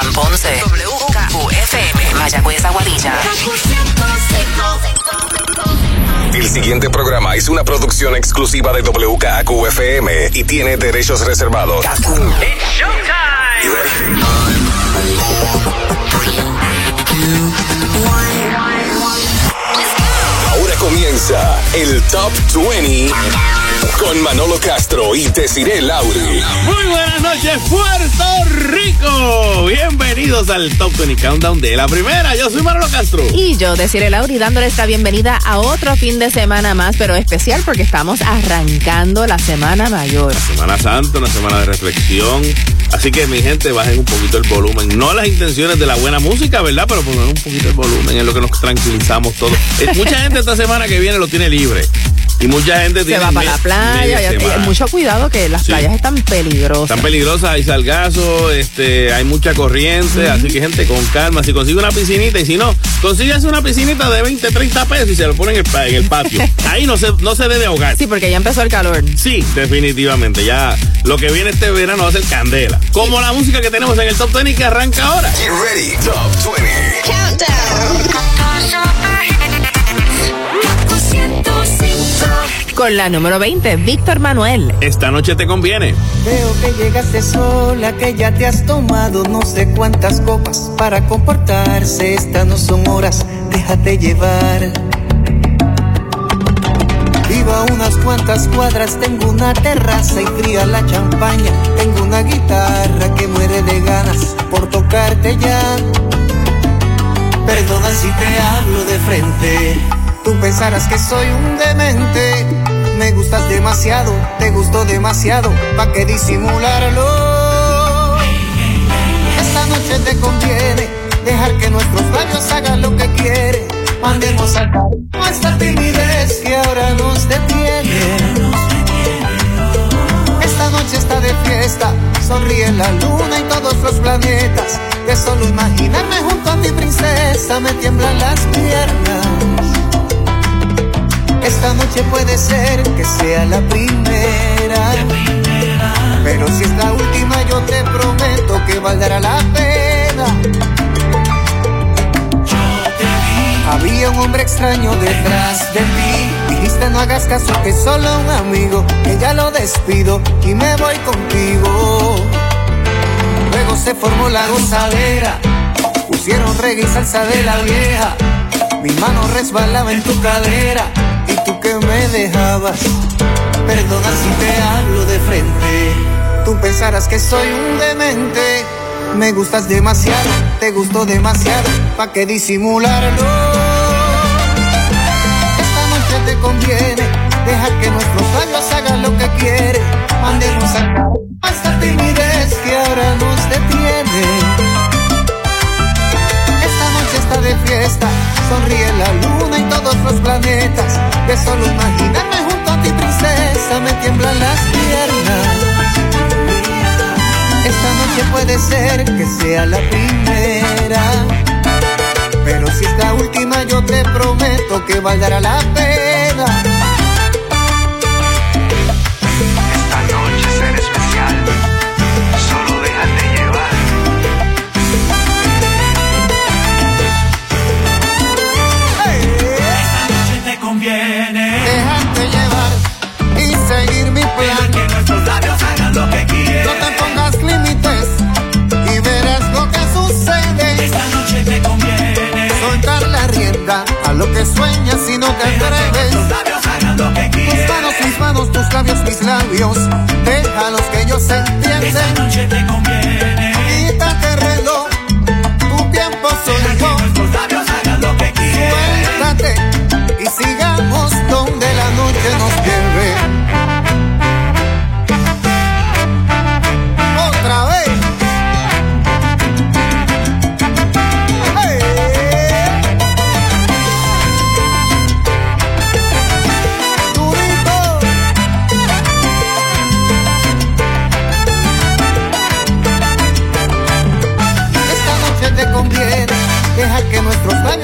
Juan Ponce. WKQFM. Mayagüez Aguadilla. El siguiente programa es una producción exclusiva de WKQFM y tiene derechos reservados. Ahora comienza el Top 20 con Manolo Castro y Desiree Lauri. Muy buenas noches, Puerto Rico. Bienvenidos al Top 20 Countdown de la primera. Yo soy Manolo Castro. Y yo, Desiree Lauri, dándoles la bienvenida a otro fin de semana más, pero especial porque estamos arrancando la Semana Mayor. Semana Santa, una semana de reflexión. Así que, mi gente, bajen un poquito el volumen. No las intenciones de la buena música, ¿verdad? Pero poner un poquito el volumen es lo que nos tranquilizamos todos. Eh, mucha gente esta semana que viene lo tiene libre. Y mucha gente Se tiene va para la playa. y- mucho cuidado que las Sí. playas están peligrosas. Están peligrosas, hay salgazo, este, hay mucha corriente, así que gente con calma, si consigue una piscinita y si no, consíguese una piscinita de 20, 30 pesos y se lo ponen en el, en el patio. Ahí no se, no se debe ahogar. Sí, porque ya empezó el calor. Sí, definitivamente. Ya lo que viene este verano va a ser candela. Como la música que tenemos en el Top 20 que arranca ahora. Get ready, Top 20. Con la número 20, Víctor Manuel. Esta noche te conviene. Veo que llegaste sola, que ya te has tomado no sé cuántas copas para comportarse. Estas no son horas, déjate llevar. Vivo a unas cuantas cuadras, tengo una terraza y fría la champaña. Tengo una guitarra que muere de ganas por tocarte ya. Perdona si te hablo de frente. Tú pensarás que soy un demente. Me gustas demasiado, te gusto demasiado, ¿pa' qué disimularlo? Esta noche te conviene dejar que nuestros labios hagan lo que quieren. Mandemos al carajo esta timidez que ahora nos detiene. Esta noche está de fiesta, sonríe la luna y todos los planetas. De solo imaginarme junto a ti, princesa, me tiemblan las piernas. Esta noche puede ser que sea la primera. Pero si es la última, yo te prometo que valdrá la pena. Había un hombre extraño detrás de ti. Dijiste no hagas caso que es solo un amigo. Que ya lo despido y me voy contigo. Luego se formó la gozadera. Pusieron reggae y salsa de la vieja. Mi mano resbalaba en tu cadera que me dejabas. Perdona si te hablo de frente. Tú pensarás que soy un demente. Me gustas demasiado, te gusto demasiado, ¿pa' qué disimularlo? Esta noche te conviene, deja que nuestros labios hagan lo que quieren. Mandemos carajo esta timidez que ahora nos detiene. De fiesta, sonríe la luna y todos los planetas. De solo imaginarme junto a ti, princesa, me tiemblan las piernas. Esta noche puede ser que sea la primera. Pero si es la última, yo te prometo que valdrá la pena. Que sueñas y no te atreves. labios hagan lo que Tus manos, mis manos, tus labios, mis labios. Déjalos que ellos se Esta entienden. noche te conviene. Quítate el reloj, tu tiempo soy yo. nuestros labios hagan lo que quieren. Suéltate y sigamos donde la noche nos lleve.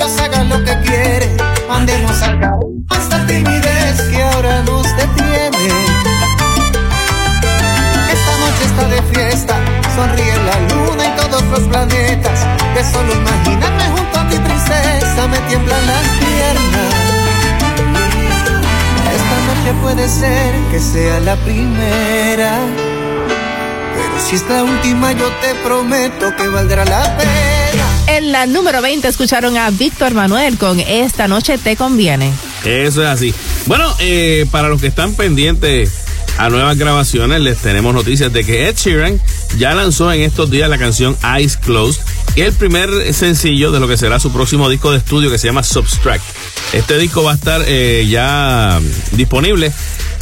Labios hagan lo que quieren. Mandemos al carajo esta timidez que ahora nos detiene. Esta noche está de fiesta, sonríe la luna y todos los planetas. Solo imaginarme junto a ti, princesa, me tiemblan las piernas. Esta noche puede ser que sea la primera. Pero si es la última, yo te prometo que valdrá la pena. En la número 20 escucharon a Víctor Manuel con Esta noche te conviene. Eso es así. Bueno, eh, para los que están pendientes a nuevas grabaciones, les tenemos noticias de que Ed Sheeran ya lanzó en estos días la canción Eyes Closed y el primer sencillo de lo que será su próximo disco de estudio que se llama Substract. Este disco va a estar eh, ya disponible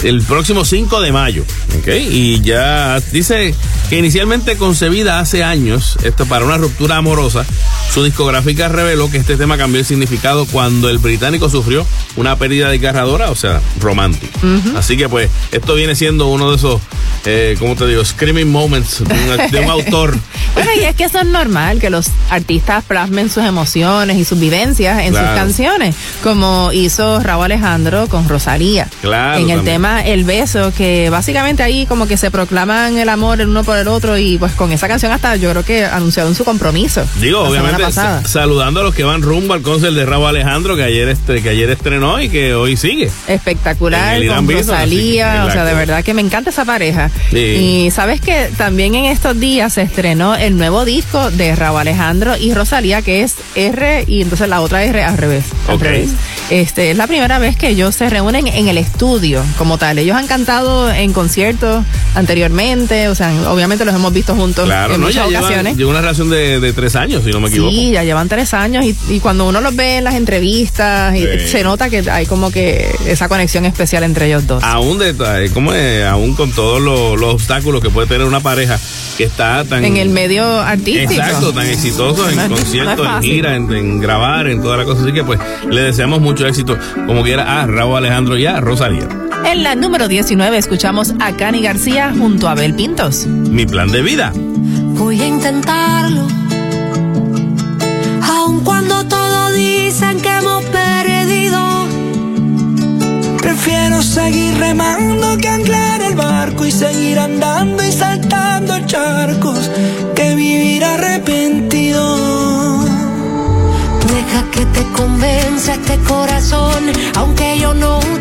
el próximo 5 de mayo, ¿ok? Y ya dice que inicialmente concebida hace años, esto para una ruptura amorosa, su discográfica reveló que este tema cambió el significado cuando el británico sufrió una pérdida desgarradora, o sea, romántica. Así que pues esto viene siendo uno de esos, eh, ¿cómo te digo? Screaming moments de un, de un autor. Bueno, y es que eso es normal, que los artistas plasmen sus emociones y sus vivencias en Claro. sus canciones, como hizo Raúl Alejandro con Rosalía. Claro, En el también. tema El Beso, que básicamente ahí como que se proclaman el amor el uno por el otro y pues con esa canción hasta yo creo que anunciaron su compromiso. Digo, obviamente saludando a los que van rumbo al concert de Raúl Alejandro que ayer este, que ayer estrenó y que hoy sigue. espectacular con Bison, Rosalía, o sea, de verdad que me encanta esa pareja. Sí. Y sabes que también en estos días se estrenó el nuevo disco de Raúl Alejandro y Rosalía, que es R y entonces la otra R al revés. al revés. Este, es la primera vez que ellos se reúnen en el estudio como tal. Ellos han cantado en conciertos anteriormente, o sea, obviamente los hemos visto juntos Claro, en no, muchas ya llevan, ocasiones. lleva una relación de, de tres años, si no me equivoco. Sí, ya llevan tres años y, y cuando uno los ve en las entrevistas, y se nota que hay como que esa conexión especial entre ellos dos. Aún, de, eh, ¿cómo es? aún con todos los, los obstáculos que puede tener una pareja que está tan... en el medio artístico. Exacto, tan exitoso en No no conciertos, en gira, en, en grabar, en toda la cosa. Así que pues le deseamos mucho éxito, como quiera, a Raúl Alejandro y a Rosalía. En la número 19 escuchamos a Cani García junto a Abel Pintos. Mi plan de vida. Voy a intentarlo. Aun cuando todos dicen que hemos perdido. Prefiero seguir remando que anclar el barco y seguir andando y saltando charcos que vivir arrepentido. Que te convenza este corazón. Aunque yo no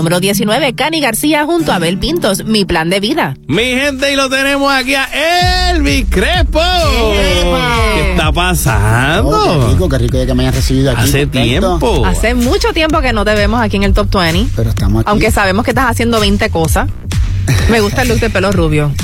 número 19, Cani García junto a Abel Pintos, Mi Plan de Vida. Mi gente, y lo tenemos aquí a Elvis Crespo. ¿Qué está pasando? Oh, qué rico, qué rico de que me hayan recibido aquí. Hace contento. tiempo. Hace mucho tiempo que no te vemos aquí en el Top 20. Pero estamos aquí. Aunque sabemos que estás haciendo 20 cosas. Me gusta el look de pelo rubio.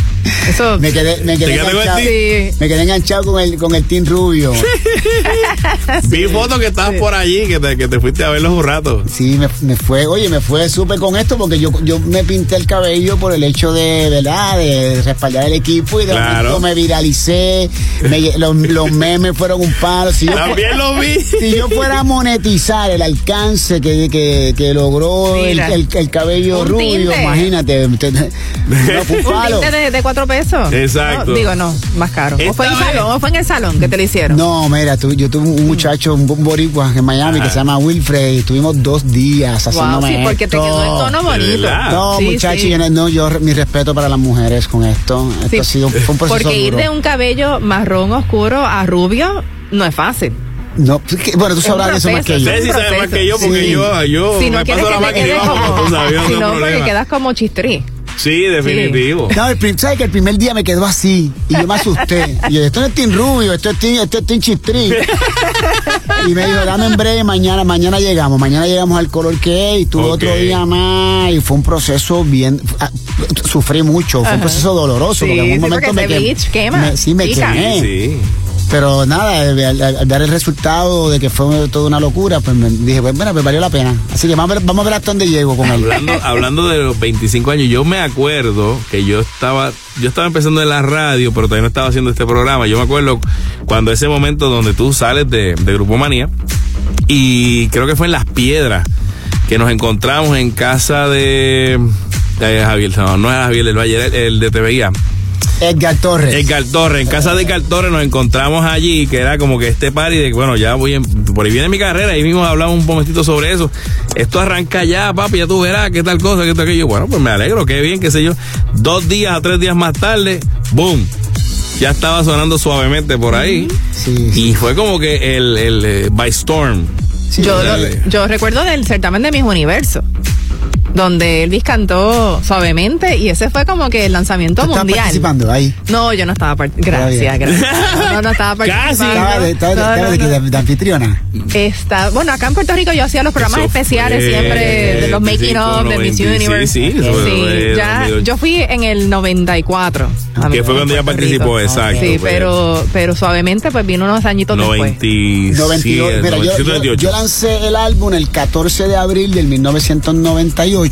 Eso. Me quedé, me quedé ¿Te enganchado, Sí. me quedé enganchado con el, con el Team Rubio. Vi fotos que estabas por allí, que te, que te fuiste a verlos un rato. Sí, me, me fue, oye, me fue súper con esto porque yo, yo me pinté el cabello por el hecho de, ¿verdad? De respaldar el equipo y de Claro. momento me viralicé, me- los, los memes fueron un palo. Si yo, También lo vi. si yo fuera a monetizar el alcance que, que, que logró el, el- el cabello Un rubio, tinte. imagínate, usted- no, fue un Un palo. tinte de, de cuatro pesos. Exacto. No, digo, no, más caro. Esta ¿O fue en vez- salón? ¿O fue en el salón que te lo hicieron? No, mira, tú- yo tuve un muchacho, un boricua en Miami que se llama Wilfred y estuvimos dos días Wow, haciéndome sí, porque te esto. quedó el tono bonito. No, Sí, muchachos, sí. yo no, yo mi respeto para las mujeres con esto. Esto Sí, ha sido fue un proceso Porque ir duro. de un cabello marrón oscuro a rubio no es fácil. No, que- bueno, tú sabrás de eso más que yo. Sí saben más que yo, porque Sí. yo, yo si no me quieres paso que la te máquina y quedes bajo, como, tú sabes, yo no si no, porque quedas como chistrí. Sí, definitivo. No, el prim- ¿sabes que el primer día me quedó así? Y yo me asusté. Y yo, esto no es Team Rubio, esto es Team, esto es team Chistri. Y me dijo, dame en breve, mañana, mañana llegamos. Mañana llegamos al color que es y tuve otro día más. Y fue un proceso bien. ah, sufrí mucho, fue un proceso doloroso. Sí, porque en un sí, momento me quemé. bleach quema, me- sí, me quemé. Pero nada, al, al- dar el resultado de que fue toda una locura, pues me dije, pues bueno, pues valió la pena. Así que vamos a ver, vamos a ver hasta dónde llego con él. Hablando, hablando de los 25 años, yo me acuerdo que yo estaba, yo estaba empezando en la radio, pero todavía no estaba haciendo este programa. Yo me acuerdo cuando ese momento donde tú sales de, de Grupo Manía, y creo que fue en Las Piedras, que nos encontramos en casa de, de Javier, no, no era Javier el, el de TVIA. Edgar Torres. Edgar Torres, en casa de Edgar Torres nos encontramos allí, que era como que este party de que, bueno, ya voy, en- por ahí viene mi carrera, ahí mismo hablamos un momentito sobre eso. Esto arranca ya, papi, ya tú verás qué tal cosa, qué tal aquello. Bueno, pues me alegro, qué bien, qué sé yo. Dos días a tres días más tarde, boom, ya estaba sonando suavemente por ahí. Sí, sí. Y fue como que el, el eh, By Storm. Yo, yo recuerdo del certamen de Mis Universo, donde Elvis cantó suavemente y ese fue como que el lanzamiento ¿Tú mundial. participando ahí? No, yo no estaba participando. Gracias, gracias. No, no estaba Casi. participando. Estaba de, estaba de- No, estaba de, no, de- de anfitriona. Está, bueno, acá en Puerto Rico yo hacía los programas Eso especiales fue siempre de los making 25, of de Miss 90, Universe. sí, sí, eso fue ya, 2008. yo fui en el 94. a Que fue cuando ella participó, Rico. exacto. Sí, pero, pero suavemente pues vino unos añitos después. 97, 92. Mira, yo, 97, yo- 98. yo lancé el álbum el 14 de abril del 1998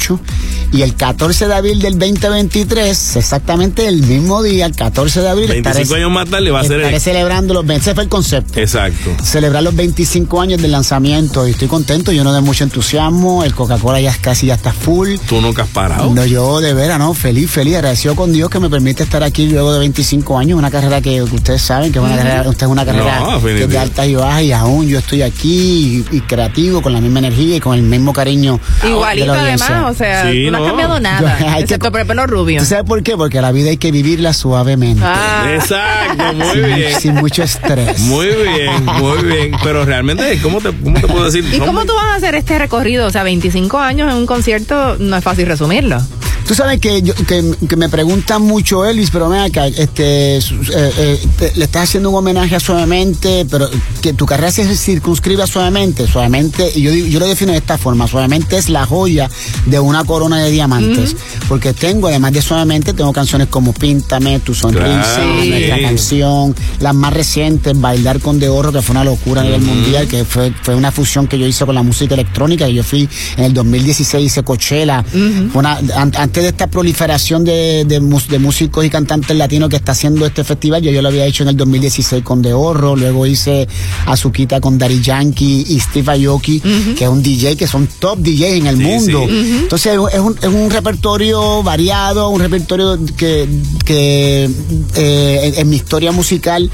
y el 14 de abril del 2023, exactamente el mismo día, el 14 de abril, 25 años más tarde va a ser estaré el- celebrando los 20. Ese fue el concepto. Exacto. Celebrar los 25 años del lanzamiento y estoy contento, yo no de mucho entusiasmo, el Coca-Cola ya casi ya está full. Tú nunca has parado. No, yo de veras, no, feliz, feliz, agradecido con Dios que me permite estar aquí luego de 25 años, una carrera que ustedes saben que es una carrera, usted es una carrera No, que es de altas y bajas y aún yo estoy aquí y, y creativo con la misma energía y con el mismo cariño. Igualito de la audiencia. O sea, Sí, no, no. has cambiado nada, Yo- hay que- excepto por el pelo rubio. ¿Tú sabes por qué? Porque la vida hay que vivirla suavemente. Ah, Exacto, muy sin, bien. sin mucho estrés. Muy bien, muy bien. Pero realmente, ¿cómo te, cómo te puedo decir? ¿Y cómo muy- tú vas a hacer este recorrido? O sea, 25 años en un concierto no es fácil resumirlo. Tú sabes que, yo- que, que me preguntan mucho Elvis, pero ven acá, este, eh, eh, te- le estás haciendo un homenaje a Suavemente, pero que tu carrera se circunscribe a Suavemente. Suavemente, y yo, yo lo defino de esta forma, Suavemente es la joya de una corona de diamantes. Porque tengo, además de Suavemente, tengo canciones como Píntame, Tu Sonrisa, Claro, Nuestra sí. Canción, las más recientes, Bailar con De Oro, que fue una locura a nivel mundial, que fue, fue una fusión que yo hice con la música electrónica, y yo fui en el 2016, hice Coachella, Fue una- an- antes de esta proliferación de, de, músicos y cantantes latinos que está haciendo este festival, yo, yo lo había hecho en el 2016 con De Oro, luego hice Azuquita con Dari Yankee y Steve Aoki, que es un DJ, que son top DJs en el Sí, mundo. sí. Entonces es un, es un repertorio variado, un repertorio que, que eh, en, en mi historia musical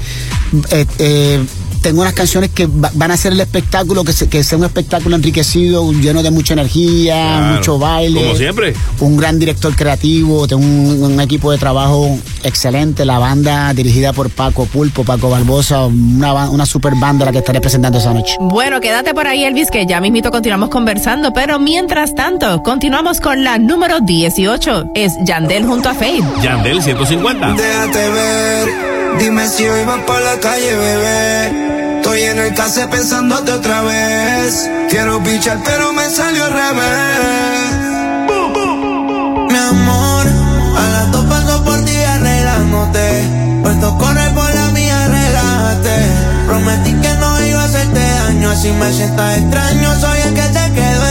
eh, eh, tengo unas canciones que va- van a ser el espectáculo, que, se- que sea un espectáculo enriquecido, lleno de mucha energía, Claro. mucho baile. Como siempre. Un gran director creativo, tengo un, un equipo de trabajo excelente, la banda dirigida por Paco Pulpo, Paco Barbosa, una, ba- una super banda la que estaré presentando esa noche. Bueno, quédate por ahí, Elvis, que ya mismito continuamos conversando, pero mientras tanto, continuamos con la número 18. Es Yandel junto a Faith. Yandel 150. Déjate ver, dime si hoy vas por la calle, bebé. Estoy en el case pensándote otra vez. Quiero pichar, pero me salió al revés. Mi amor, a las dos paso por ti arreglándote. Puesto correr por la mía, relájate. Prometí que no iba a hacerte daño, así me sientas extraño. Soy el que te quedo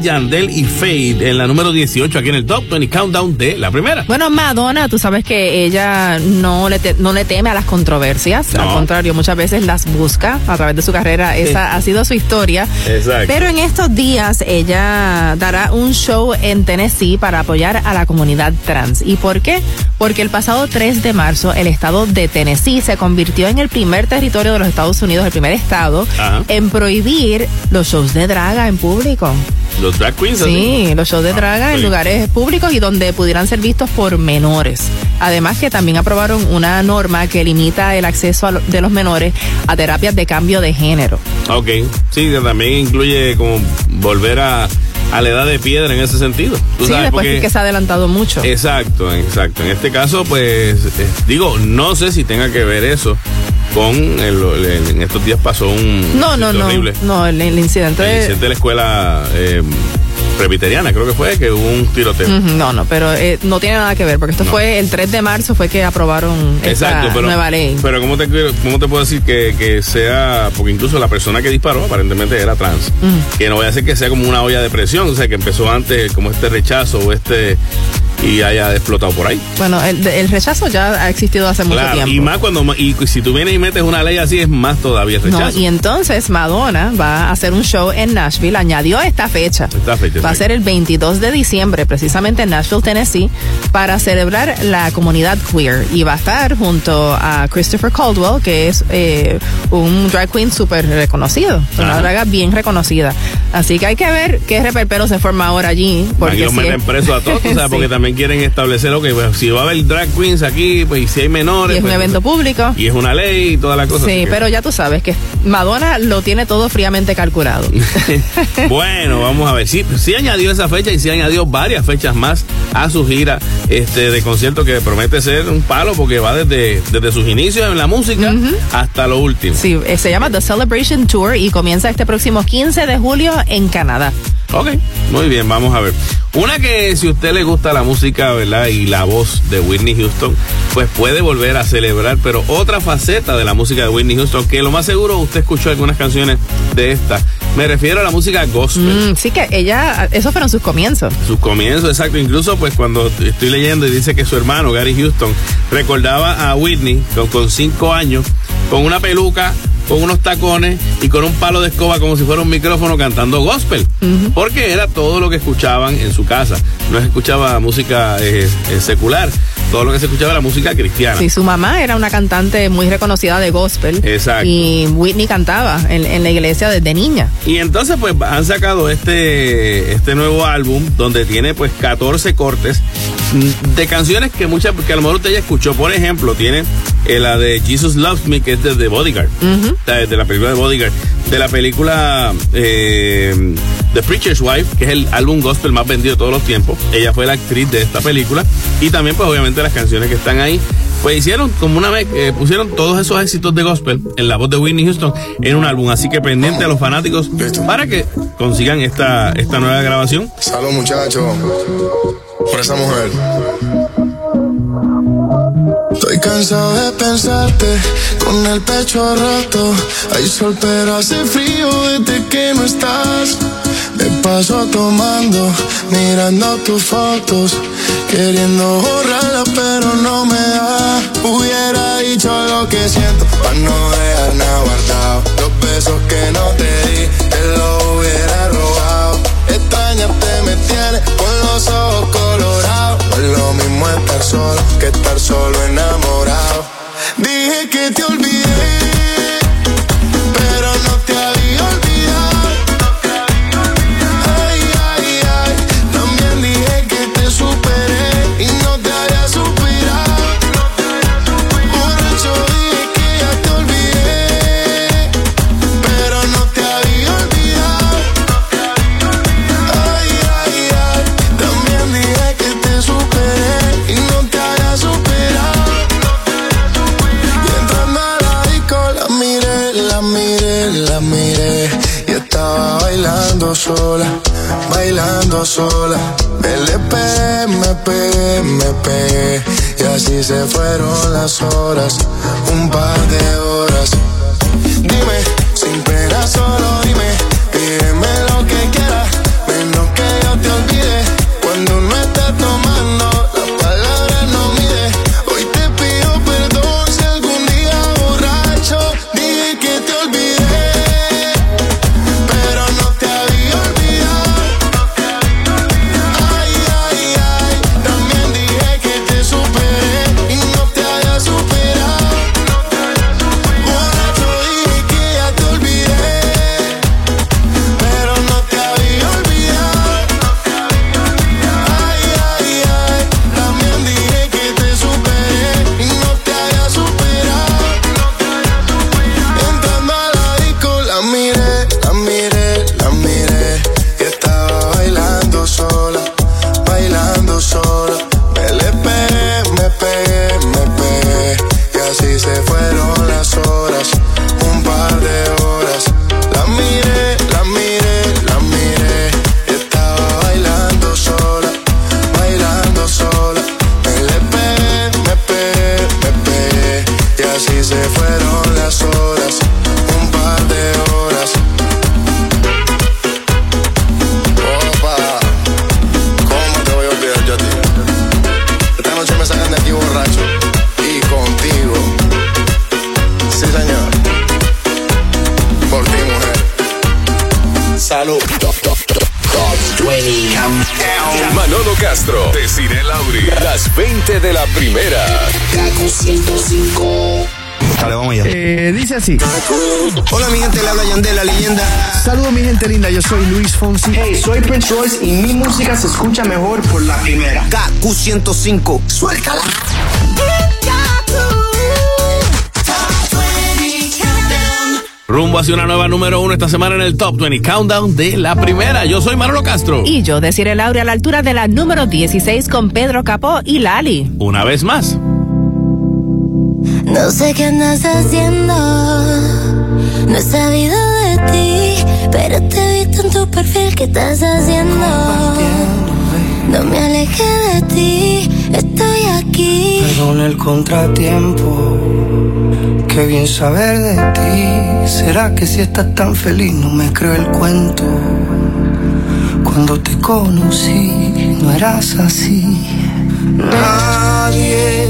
Yandel y Fade en la número 18 aquí en el Top 20 Countdown de la primera. Bueno, Madonna, tú sabes que ella no le, te- no le teme a las controversias, No. al contrario, muchas veces las busca a través de su carrera, esa ha sido su historia. Exacto. Pero en estos días ella dará un show en Tennessee para apoyar a la comunidad trans. ¿Y por qué? Porque el pasado 3 de marzo el estado de Tennessee se convirtió en el primer territorio de los Estados Unidos, el primer estado, Ajá. en prohibir los shows de draga en público. Los drag queens. así. Sí, los shows de draga en sí. lugares públicos y donde pudieran ser vistos por menores. Además que también aprobaron una norma que limita el acceso a lo- de los menores a terapias de cambio de género. Ok. Sí, que también incluye como volver a, a la edad de piedra en ese sentido. Tú Sí, sabes, después porque- que se ha adelantado mucho. Exacto, exacto. En este caso, pues, eh, digo, no sé si tenga que ver eso con el, el- en estos días pasó un no, no, no. horrible. No, el, el incidente El de- incidente de la escuela eh, presbiteriana, creo que fue, que hubo un tiroteo. No, no, pero eh, no tiene nada que ver, porque esto No. fue el 3 de marzo fue que aprobaron esta Exacto, pero, nueva ley. pero ¿cómo te, cómo te puedo decir que, que sea, porque incluso la persona que disparó aparentemente era trans, que no vaya a ser que sea como una olla de presión, o sea, que empezó antes como este rechazo o este y haya explotado por ahí. Bueno, el, el rechazo ya ha existido hace mucho Claro, tiempo. y más cuando, y si tú vienes y metes una ley así es más todavía el No, rechazo. y entonces Madonna va a hacer un show en Nashville, añadió esta fecha. Esta fecha, Va a ser el 22 de diciembre, precisamente en Nashville, Tennessee, para celebrar la comunidad queer. Y va a estar junto a Christopher Caldwell, que es eh, un drag queen súper reconocido, una Ajá. draga bien reconocida. Así que hay que ver qué reperpero se forma ahora allí. Porque si meten es- presos a todos, o sea, porque también quieren establecer, ok, pues si va a haber drag queens aquí, pues y si hay menores. Y es un pues, evento público. Y es una ley y toda la cosa. Sí, que- pero ya tú sabes que Madonna lo tiene todo fríamente calculado. bueno, vamos a ver. Sí, sí añadió esa fecha y sí añadió varias fechas más a su gira este de concierto que promete ser un palo porque va desde, desde sus inicios en la música hasta lo último. Sí, eh, se llama The Celebration Tour y comienza este próximo 15 de julio en Canadá. Ok, muy bien, vamos a ver. Una que si a usted le gusta la música, ¿verdad? Y la voz de Whitney Houston, pues puede volver a celebrar, pero otra faceta de la música de Whitney Houston, que lo más seguro usted escuchó algunas canciones de esta. Me refiero a la música gospel. Mm, sí que ella, esos fueron sus comienzos. Sus comienzos, exacto. Incluso, pues, cuando estoy leyendo y dice que su hermano, Gary Houston, recordaba a Whitney con, con cinco años, con una peluca, con unos tacones y con un palo de escoba como si fuera un micrófono cantando gospel. Porque era todo lo que escuchaban en su casa. No se escuchaba música eh, eh, secular. Todo lo que se escuchaba era música cristiana. Sí, su mamá era una cantante muy reconocida de gospel. Exacto. Y Whitney cantaba en, en la iglesia desde niña. Y entonces pues han sacado este, este nuevo álbum donde tiene pues 14 cortes de canciones que muchas, que a lo mejor usted ya escuchó. Por ejemplo, tiene eh, la de Jesus Loves Me, que es de The Bodyguard. de, de la película de Bodyguard. De la película eh, The Preacher's Wife, que es el álbum gospel más vendido de todos los tiempos. Ella fue la actriz de esta película. Y también pues obviamente las canciones que están ahí. Pues hicieron como una vez, eh, pusieron todos esos éxitos de gospel en la voz de Whitney Houston en un álbum. Así que pendiente a los fanáticos para que consigan esta, esta nueva grabación. Salud, muchachos. Por esa mujer. Estoy cansado de pensarte con el pecho roto. Hay sol, pero hace frío desde que no estás. Me paso tomando, mirando tus fotos, queriendo borrarlas, pero no me da. Hubiera dicho lo que siento, para no dejar nada guardado. Los besos que no te que estar solo enamorado. La miré Y estaba bailando sola, bailando sola. Me le pegué, me pegué, me pegué Y así se fueron las horas, un par de horas. Dime, dice así. Hola, mi gente, le habla Yandel, la leyenda. Saludos mi gente linda, yo soy Luis Fonsi. Hey, soy Prince Royce y mi música se escucha mejor por la primera. KQ105. Suéltala. Rumbo hacia una nueva número uno esta semana en el Top 20 Countdown de la primera. Yo soy Manolo Castro. Y yo, decir el Laura, a la altura de la número 16 con Pedro Capó y Lali. Una vez más. No sé qué andas haciendo, no he sabido de ti, pero te he visto en tu perfil que estás haciendo. No me alejé de ti, estoy aquí. Perdón el contratiempo, qué bien saber de ti. ¿Será que si estás tan feliz no me creo el cuento? Cuando te conocí no eras así.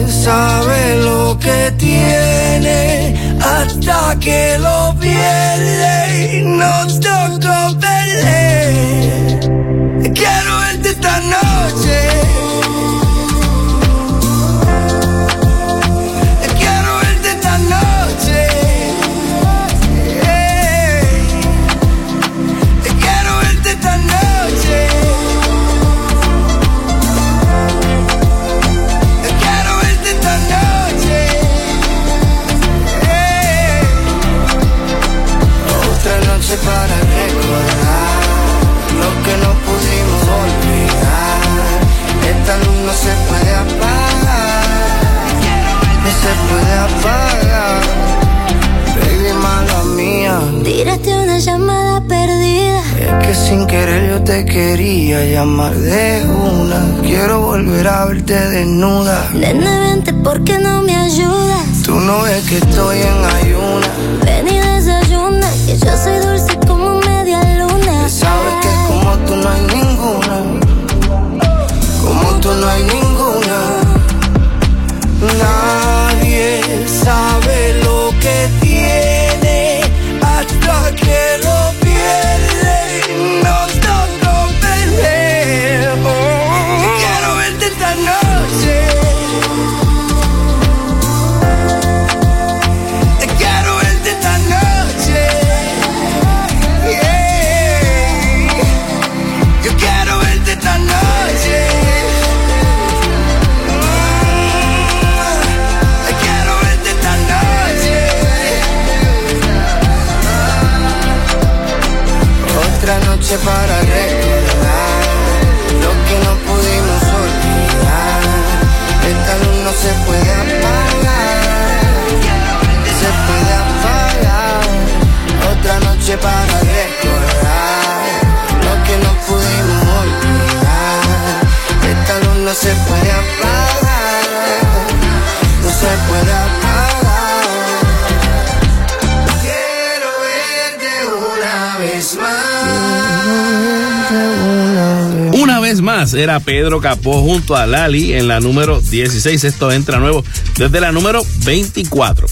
Sabe lo que tiene hasta que lo pierde y nos tocó perder. Quiero verte esta noche. Noche para recordar lo que no pudimos olvidar. Esta luz no se puede apagar. No se puede apagar. Baby, mala mía. Tírate una llamada perdida. Es que sin querer yo te quería llamar de una. Quiero volver a verte desnuda. Nena, vente porque no me ayudas. Tú no ves que estoy en ayuna. Ven y desayuna, que yo soy dulce como media luna. Sabes que como tú no hay ninguna. Como tú no hay ninguna. Nadie sabe noche para recordar lo que no pudimos olvidar. Esta luz no se puede apagar. Se puede apagar. Otra noche para recordar lo que no pudimos olvidar. Esta luz no se puede apagar. No se puede apagar. Era Pedro Capó junto a Lali en la número 16. Esto entra nuevo desde la número 24.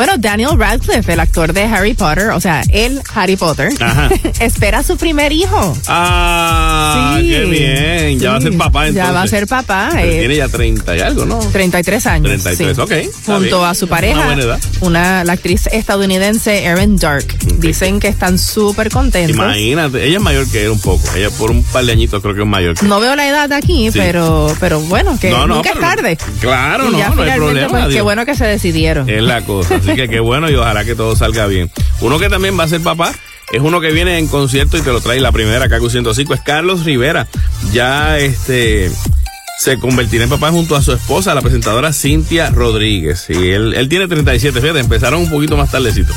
Bueno, Daniel Radcliffe, el actor de Harry Potter, o sea, el Harry Potter, Ajá. espera su primer hijo. Ah, Sí, qué bien. Ya va a ser papá entonces. Ya va a ser papá. Pero eh, tiene ya 30 y algo, ¿no? 33 años. 33, sí. ok, Junto a su Una pareja, buena edad. una, la actriz estadounidense Erin Dark. Dicen que están súper contentos. Imagínate, ella es mayor que él un poco. Ella por un par de añitos creo que es mayor que. No veo la edad aquí, pero, pero bueno, que No, no, nunca pero- es tarde. Claro, Y no, ya no hay finalmente, problema. pues, qué bueno que se decidieron. Es la cosa. Así que qué bueno y ojalá que todo salga bien. Uno que también va a ser papá es uno que viene en concierto y te lo trae la primera KQ 105 es Carlos Rivera. Ya este se convertirá en papá junto a su esposa, la presentadora Cintia Rodríguez. Y él, él tiene 37, fíjate, empezaron un poquito más tardecito.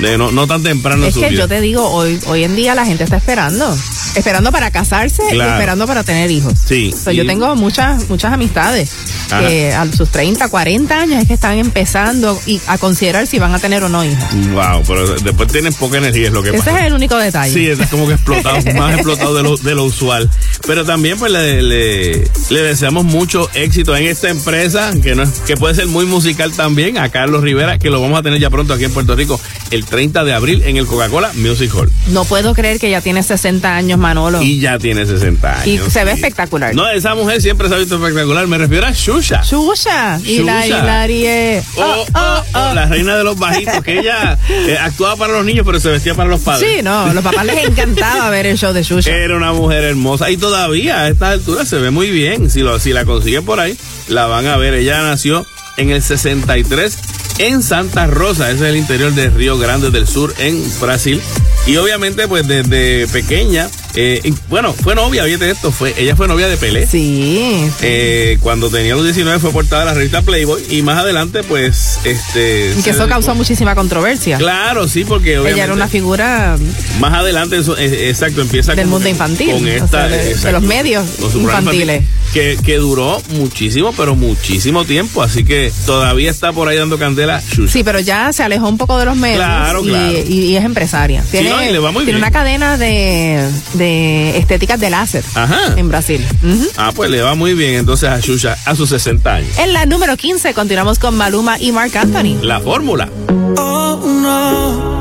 De no, no tan temprano en Es su que vida. yo te digo, hoy, hoy en día la gente está esperando. Esperando para casarse y esperando para tener hijos. Sí. So, yo tengo muchas, muchas amistades Ajá. que a sus 30, 40 años es que están empezando y a considerar si van a tener o no hijos. Wow, pero después tienen poca energía, es lo que Ese pasa. es el único detalle. Sí, está como que explotado, más explotado de lo, de lo usual. Pero también pues le, le, le deseamos mucho éxito en esta empresa, que no es, que puede ser muy musical también, a Carlos Rivera, que lo vamos a tener ya pronto aquí en Puerto Rico, el 30 de abril en el Coca-Cola Music Hall. No puedo creer que ya tiene 60 años, Manolo. Y ya tiene 60 Y años. se ve sí. espectacular. No, esa mujer siempre se ha visto espectacular. Me refiero a Shusha. Shusha. Y la. Hilarie. Oh, oh, oh, la reina de los bajitos, que ella eh, actuaba para los niños, pero se vestía para los padres. Sí, no, los papás les encantaba ver el show de Shusha. Era una mujer hermosa y todavía a esta altura se ve muy bien. Si, lo, si la consiguen por ahí, la van a ver. Ella nació en el 63 en Santa Rosa, ese es el interior de Río Grande del Sur, en Brasil. Y obviamente, pues desde pequeña, eh, bueno, fue novia, oye esto, fue, ella fue novia de Pelé. Sí. Eh, cuando tenía los 19 fue portada de la revista Playboy y más adelante, pues, este... Y que eso causó muchísima controversia. Claro, sí, porque obviamente... Ella era una figura Más adelante, eso, eh, exacto, empieza del mundo que infantil. Con o esta, sea, de, de exacto, los medios infantiles. infantil, Que, que duró muchísimo, pero muchísimo tiempo. Así que todavía está por ahí dando candela. Sí, pero ya se alejó un poco de los medios Claro, y, claro. y- y es empresaria. Tiene, no, y le va muy tiene bien. una cadena de, de estéticas de láser Ajá. en Brasil. Ujú. Ah, pues le va muy bien entonces a Xuxa a sus 60 años. En la número 15 continuamos con Maluma y Mark Anthony. La fórmula. Oh, no.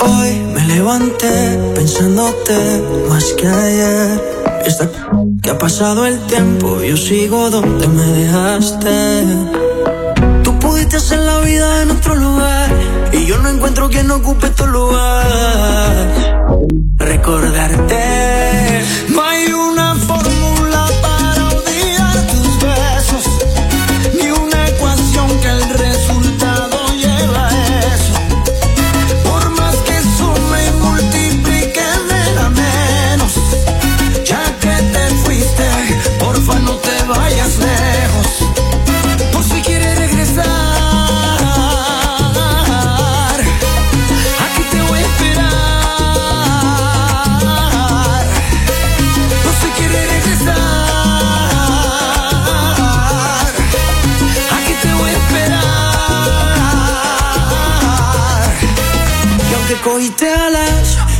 Hoy me levanté pensándote más que ayer. Está que ha pasado el tiempo, yo sigo donde me dejaste. Tú pudiste hacer la vida en otro lugar yo no encuentro quien ocupe tu lugar. Recordarte. No hay una fórmula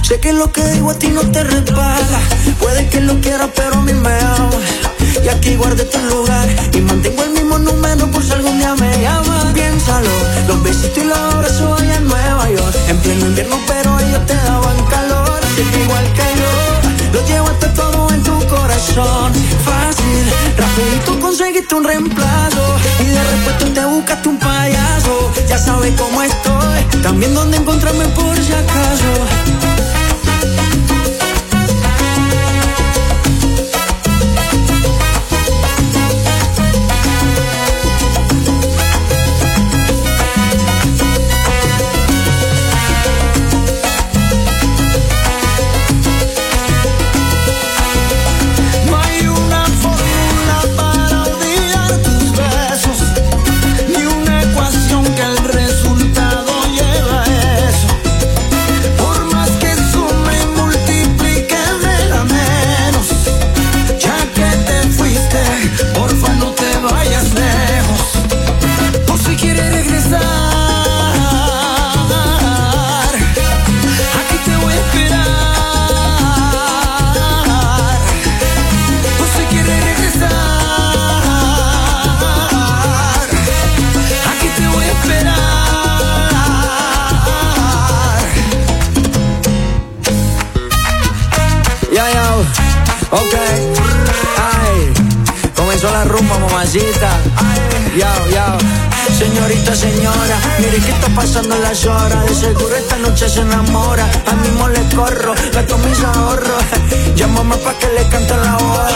sé que lo que digo a ti no te resbala. Puede que lo quieras, pero a mí me ama. Y aquí guardé tu lugar y mantengo el mismo número por si algún día me llamas. Piénsalo, los besitos y los abrazos allá en Nueva York. En pleno invierno, pero ellos te daban calor. Sé que igual que yo, lo llevaste todo en tu corazón. Fácil, rapidito conseguiste un reemplazo. Y de repente te buscaste un payaso. Ya sabes cómo estoy, también dónde encontrarme por si acaso. Señorita, señora, mire que está pasando las horas. De seguro esta noche se enamora. A mismo le corro, gasto mis ahorros. Llámame pa' que le cante la boda.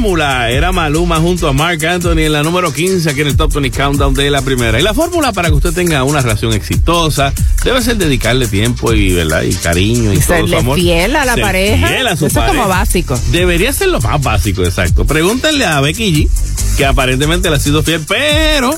Fórmula era Maluma junto a Mark Anthony en la número 15 aquí en el Top 20 Countdown de la primera. Y la fórmula para que usted tenga una relación exitosa debe ser dedicarle tiempo y, ¿verdad? y cariño y, todo Serle su amor. fiel a la Ser pareja. fiel a su Eso es como básico. Debería ser lo más básico, exacto. Pregúntenle a Becky G, que aparentemente le ha sido fiel, pero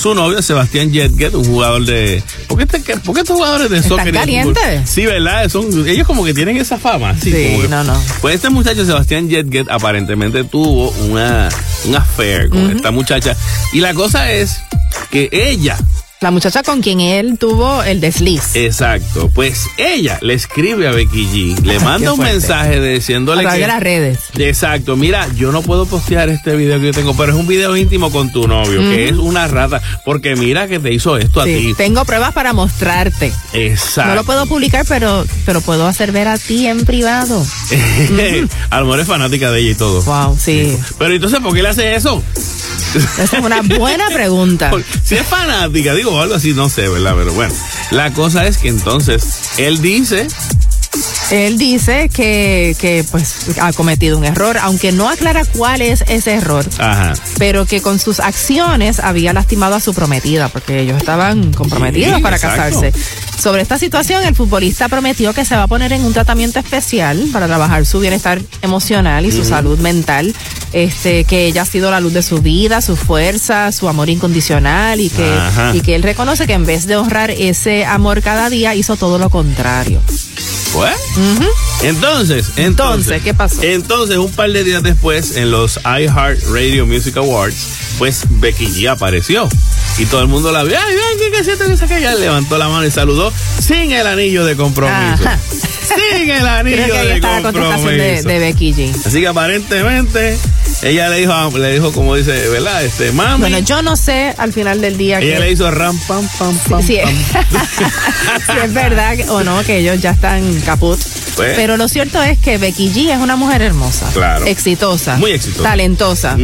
su novio Sebastián Jetget, un jugador de. ¿Por qué, por qué estos jugadores de Están soccer calientes. Sí, ¿verdad? Son, ellos como que tienen esa fama. Sí, Sí, que- no, no. Pues este muchacho Sebastián Jetget aparentemente tuvo una, un affair con esta muchacha. Y la cosa es que ella La muchacha con quien él tuvo el desliz. Exacto. Pues ella le escribe a Becky G, le manda un mensaje a diciéndole través que. de las redes. Exacto, mira, yo no puedo postear este video que yo tengo, pero es un video íntimo con tu novio, que es una rata, porque mira que te hizo esto a ti. tengo pruebas para mostrarte. Exacto. No lo puedo publicar, pero, pero puedo hacer ver a ti en privado. Almor es fanática de ella y todo. Wow, sí. Pero entonces, ¿por qué le hace eso? Esa es una buena pregunta. Si es fanática, digo o algo así, no sé, ¿verdad? Pero bueno, la cosa es que entonces él dice Él dice que, que pues ha cometido un error, aunque no aclara cuál es ese error, Ajá. pero que con sus acciones había lastimado a su prometida, porque ellos estaban comprometidos Sí, para exacto. casarse. Sobre esta situación, el futbolista prometió que se va a poner en un tratamiento especial para trabajar su bienestar emocional y su salud mental, este, que ella ha sido la luz de su vida, su fuerza, su amor incondicional y que, Ajá. y que él reconoce que en vez de honrar ese amor cada día, hizo todo lo contrario. Pues, entonces, entonces, ¿qué pasó? Entonces, un par de días después, en los iHeart Radio Music Awards, pues Becky G apareció. Y todo el mundo la vio. Ay, ven, ¿qué siente que saca? Ella levantó la mano y saludó sin el anillo de compromiso. Ajá. Sin el anillo Creo que ahí de está la contestación de, Becky G. Así que aparentemente, ella le dijo, le dijo como dice, ¿verdad? Este, mami. Bueno, yo no sé al final del día ella que- le hizo ram, pam, pam, pam, si, pam. si es verdad que- o no que ellos ya están caput. Pues. Pero lo cierto es que Becky G es una mujer hermosa. Claro. Exitosa. Muy exitosa. Talentosa.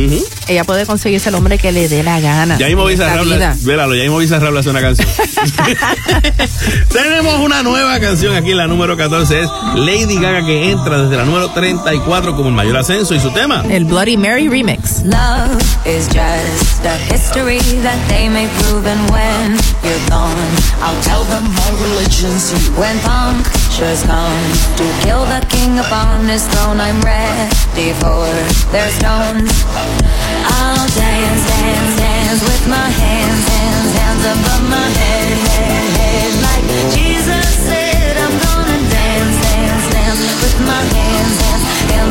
Ella puede conseguirse el hombre que le dé la gana. Ya mismo vida. véralo, ya mismo le hace una canción. Tenemos una nueva canción aquí, la número 14 es Lady Gaga que entra desde la número 34 como el mayor ascenso y su tema. El Bloody Mary Remix. Love is just a history that they may prove, and when you're gone, I'll tell them my religion's. When punctures come to kill the king upon his throne, I'm ready for their stones. I'll dance, dance, dance with my hands, hands, hands above my head, head, head.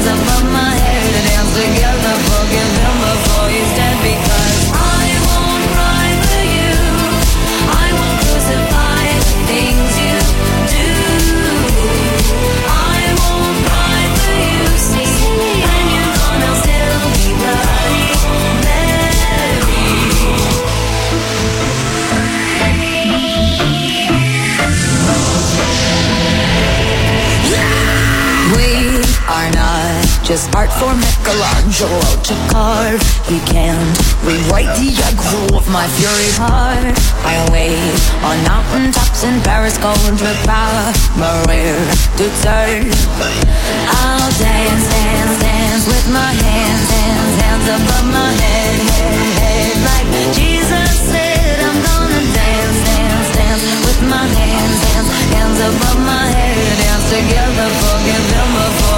Hands, for Michelangelo to carve. He can't rewrite the aggro of my fury heart. I wait on mountaintops in Paris, going to power, Maria turn. I'll dance, dance, dance with my hands, hands, hands above my head, head, head. Like Jesus said, I'm gonna dance, dance, dance with my hands, hands, hands above my head. Dance together, forgive him before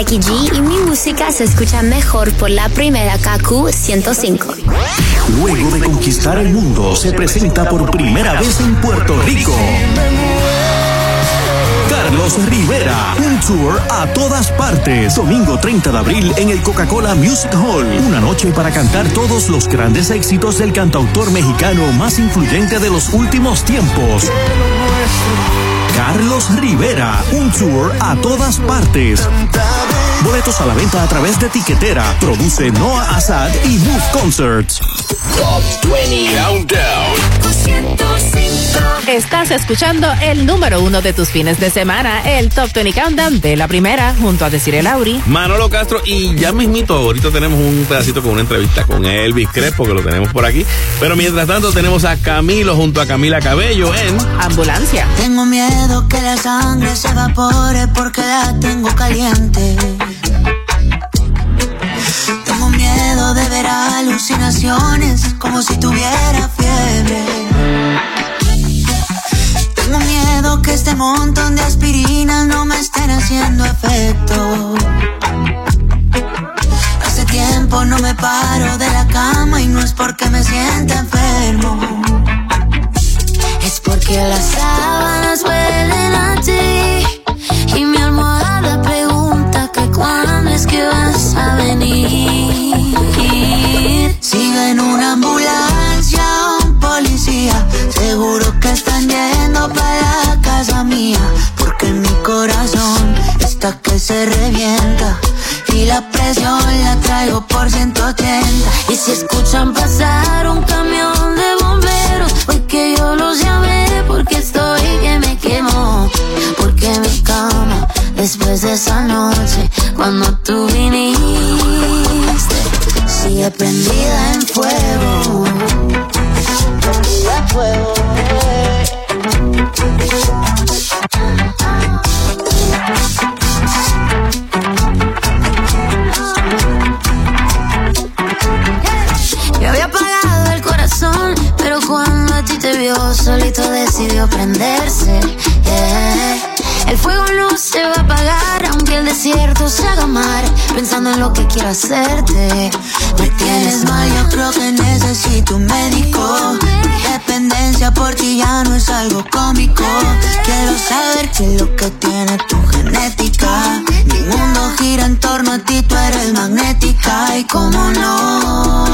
Y mi música se escucha mejor por la primera KQ 105. Luego de conquistar el mundo, se presenta por primera vez en Puerto Rico. Carlos Rivera, un tour a todas partes. Domingo 30 de abril en el Coca-Cola Music Hall. Una noche para cantar todos los grandes éxitos del cantautor mexicano más influyente de los últimos tiempos. Carlos Rivera, un tour a todas partes. Boletos a la venta a través de Tiquetera. Produce Noah Assad y Move Concerts. Top 20 Countdown. Estás escuchando el número uno de tus fines de semana, el Top 20 Countdown de la primera, junto a Decir el Lauri. Manolo Castro y ya mismito, ahorita tenemos un pedacito con una entrevista con Elvis Crespo, que lo tenemos por aquí. Pero mientras tanto tenemos a Camilo junto a Camila Cabello en Ambulancia. Tengo miedo que la sangre se evapore porque la tengo caliente. Alucinaciones como si tuviera fiebre. Tengo miedo que este montón de aspirinas no me estén haciendo efecto. Hace tiempo no me paro de la cama y no es porque me sienta enfermo. Es porque las sábanas huelen a ti y mi almohada en una ambulancia un policía, seguro que están yendo para la casa mía, porque mi corazón está que se revienta. Y la presión la traigo por 180. Y si escuchan pasar un camión de bomberos, fue que yo los llamé porque estoy que me quemo, porque mi cama después de esa noche cuando tú viniste sigue prendida en fuego. Prendida en fuego. Me había apagado el corazón, pero cuando a ti te vio solito decidió prenderse. El fuego no se va a apagar, aunque el desierto se haga mar. Pensando en lo que quiero hacerte. Me tienes mal, yo creo que necesito un médico. Mi dependencia por ti ya no es algo cómico. Quiero saber qué es lo que tiene tu genética. Mi mundo gira en torno a ti, tú eres magnética. Y cómo no.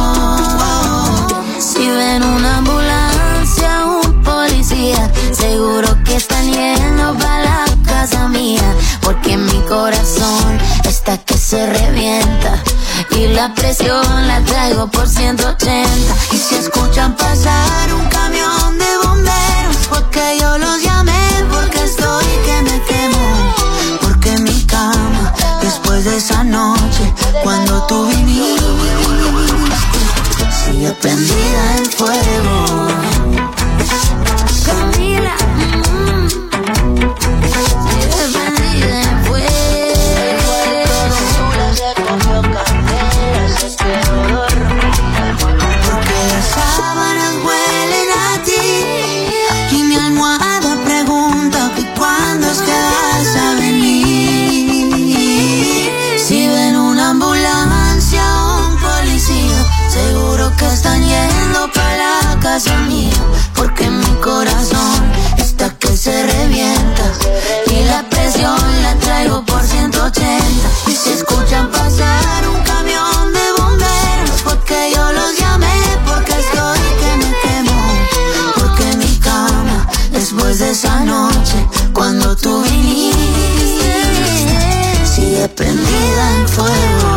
Si ven una ambulancia, un policía, seguro que están yendo para porque mi corazón está que se revienta y la presión la traigo por 180. Y si escuchan pasar un camión de bomberos, porque yo los llamé, porque estoy que me quemo, porque mi cama después de esa noche cuando tú viniste sigue prendida en fuego. Prendida en fuego.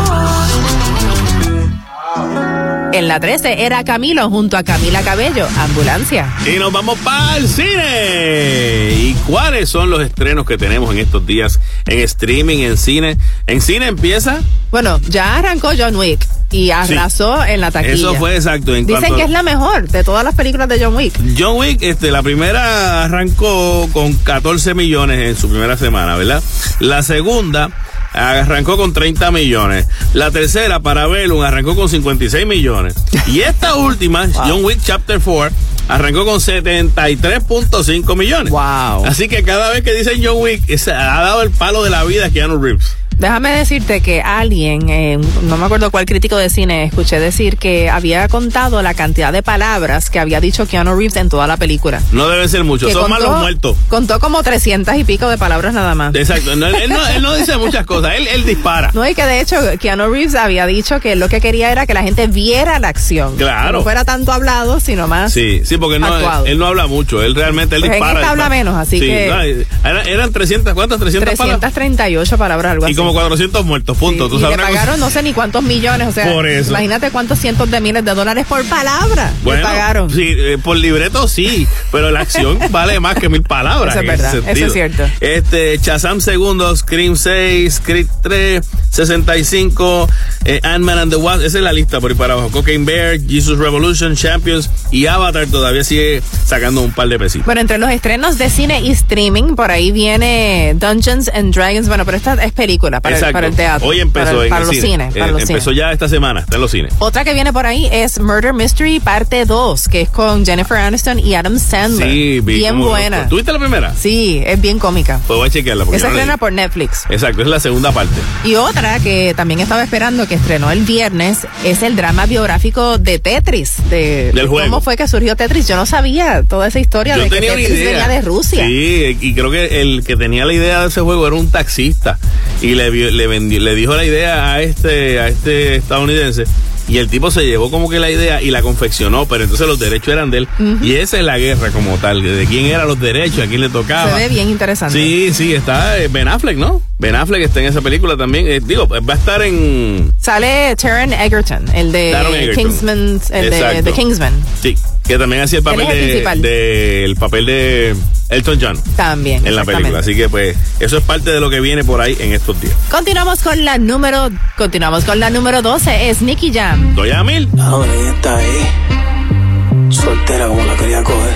En la 13 era Camilo junto a Camila Cabello, Ambulancia. Y nos vamos para el cine. ¿Y cuáles son los estrenos que tenemos en estos días en streaming, en cine? En cine empieza. Bueno, ya arrancó John Wick y arrasó en la taquilla. Eso fue exacto. En Dicen que es la mejor de todas las películas de John Wick. John Wick, este, la primera arrancó con 14 millones en su primera semana, ¿verdad? La segunda arrancó con 30 millones. La tercera, Parabellum, arrancó con 56 millones. Y esta última, John Wick Chapter 4, arrancó con 73.5 millones. Wow. Así que cada vez que dicen John Wick, ese ha dado el palo de la vida a Keanu Reeves. Déjame decirte que alguien, eh, no me acuerdo cuál crítico de cine, escuché decir que había contado la cantidad de palabras que había dicho Keanu Reeves en toda la película. No debe ser mucho, Que son contó- malos muertos. Contó como 300 y pico de palabras nada más. Exacto, no, él, no, él no dice muchas cosas, él, él dispara. No, y que de hecho Keanu Reeves había dicho que lo que quería era que la gente viera la acción. Claro. Que no fuera tanto hablado, sino más. Sí, sí, porque él no, él no habla mucho, él realmente él Pues en dispara. esta habla dispara. menos, así Sí, que- eran 300, ¿cuántas? 300 palabras. 338 palabras, algo así. Como 400 muertos, punto. Tú y sabes le cosa- pagaron no sé ni cuántos millones, o sea, Por eso. imagínate cuántos cientos de miles de dólares por palabra le Bueno, pagaron. Sí, eh, por libreto sí, pero la acción vale más que mil palabras. Eso es verdad, eso es cierto. Este, Shazam segundos, Scream 6, Creed 3, 65, eh, Ant-Man and the Wasp, esa es la lista por ahí para abajo. Cocaine Bear, Jesus Revolution, Champions y Avatar todavía sigue sacando un par de pesitos. Bueno, entre los estrenos de cine y streaming, por ahí viene Dungeons and Dragons. Bueno, pero esta es película para, el, Exacto. para el teatro. Hoy empezó para, el- en para el los cine. cines. Para Eh, los empezó cines. ya esta semana, está en los cines. Otra que viene por ahí es Murder Mystery parte 2, que es con Jennifer Aniston y Adam Sandler. Sí, vi bien buena. ¿Tuviste la primera? Sí, es bien cómica. Pues voy a chequearla. porque Esa no estrena por Netflix. Exacto, es la segunda parte. Y otra que también estaba esperando que estrenó el viernes es el drama biográfico de Tetris. De, Del juego. ¿Cómo fue que surgió Tetris? Yo no sabía toda esa historia Yo de que tenía una Tetris idea. venía de Rusia. Sí, y creo que el que tenía la idea de ese juego era un taxista y le le vendió- le dijo la idea a este a este estadounidense y el tipo se llevó como que la idea y la confeccionó, pero entonces los derechos eran de él y esa es la guerra como tal, de quién eran los derechos, a quién le tocaba. Se ve bien interesante. Sí, sí, está eh, Ben Affleck, ¿no? Ben Affleck está en esa película también. Eh, digo, va a estar en Sale Taron Egerton, el de Egerton. Kingsman, el de, de Kingsman. sí, que también hacía el papel el de, el papel de Elton John También. en la película. Así que pues eso es parte de lo que viene por ahí en estos días. Continuamos con la número, continuamos con la número 12, es Nicky Jam. Doy a mil. Ahora ella está ahí, soltera como la quería coger.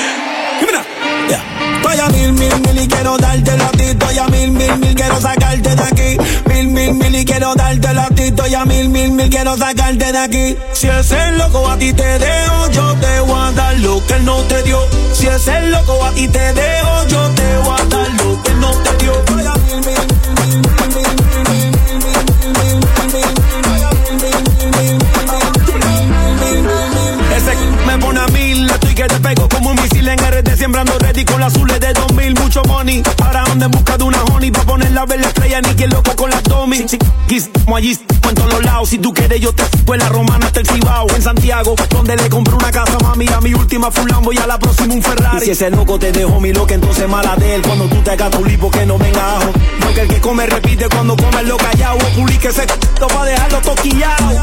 Mil, mil, mil y quiero darte la ti. A mil, mil, mil, quiero sacarte de aquí. Mil, mil, mil y quiero darte la ti. A mil, mil, mil, quiero sacarte de aquí. Si es el loco a ti te dejo, yo te voy a dar lo que él no te dio. Si es el loco a ti te dejo, yo te voy a dar lo que él no te dio. Estoy a mil, mil, mil, mil, mil, mil. me pone a mil, estoy que te pego como un misil en RD Siembrando ready con las azules de 2000 Mucho money, ahora ando en busca de una honey Pa' ver la estrella, ni quien loco con la Tommy Si como allí, en los lados. Si tú quieres yo te fue la romana hasta el Cibao En Santiago, donde le compré una casa mami A mi última full Lambo y a la próxima un Ferrari. Y si ese loco te dejó mi loca, entonces mala de él. Cuando tú te hagas tu lipo que no venga ajo. Porque el que come repite cuando come lo callado O publique ese c***o pa' dejarlo toquillado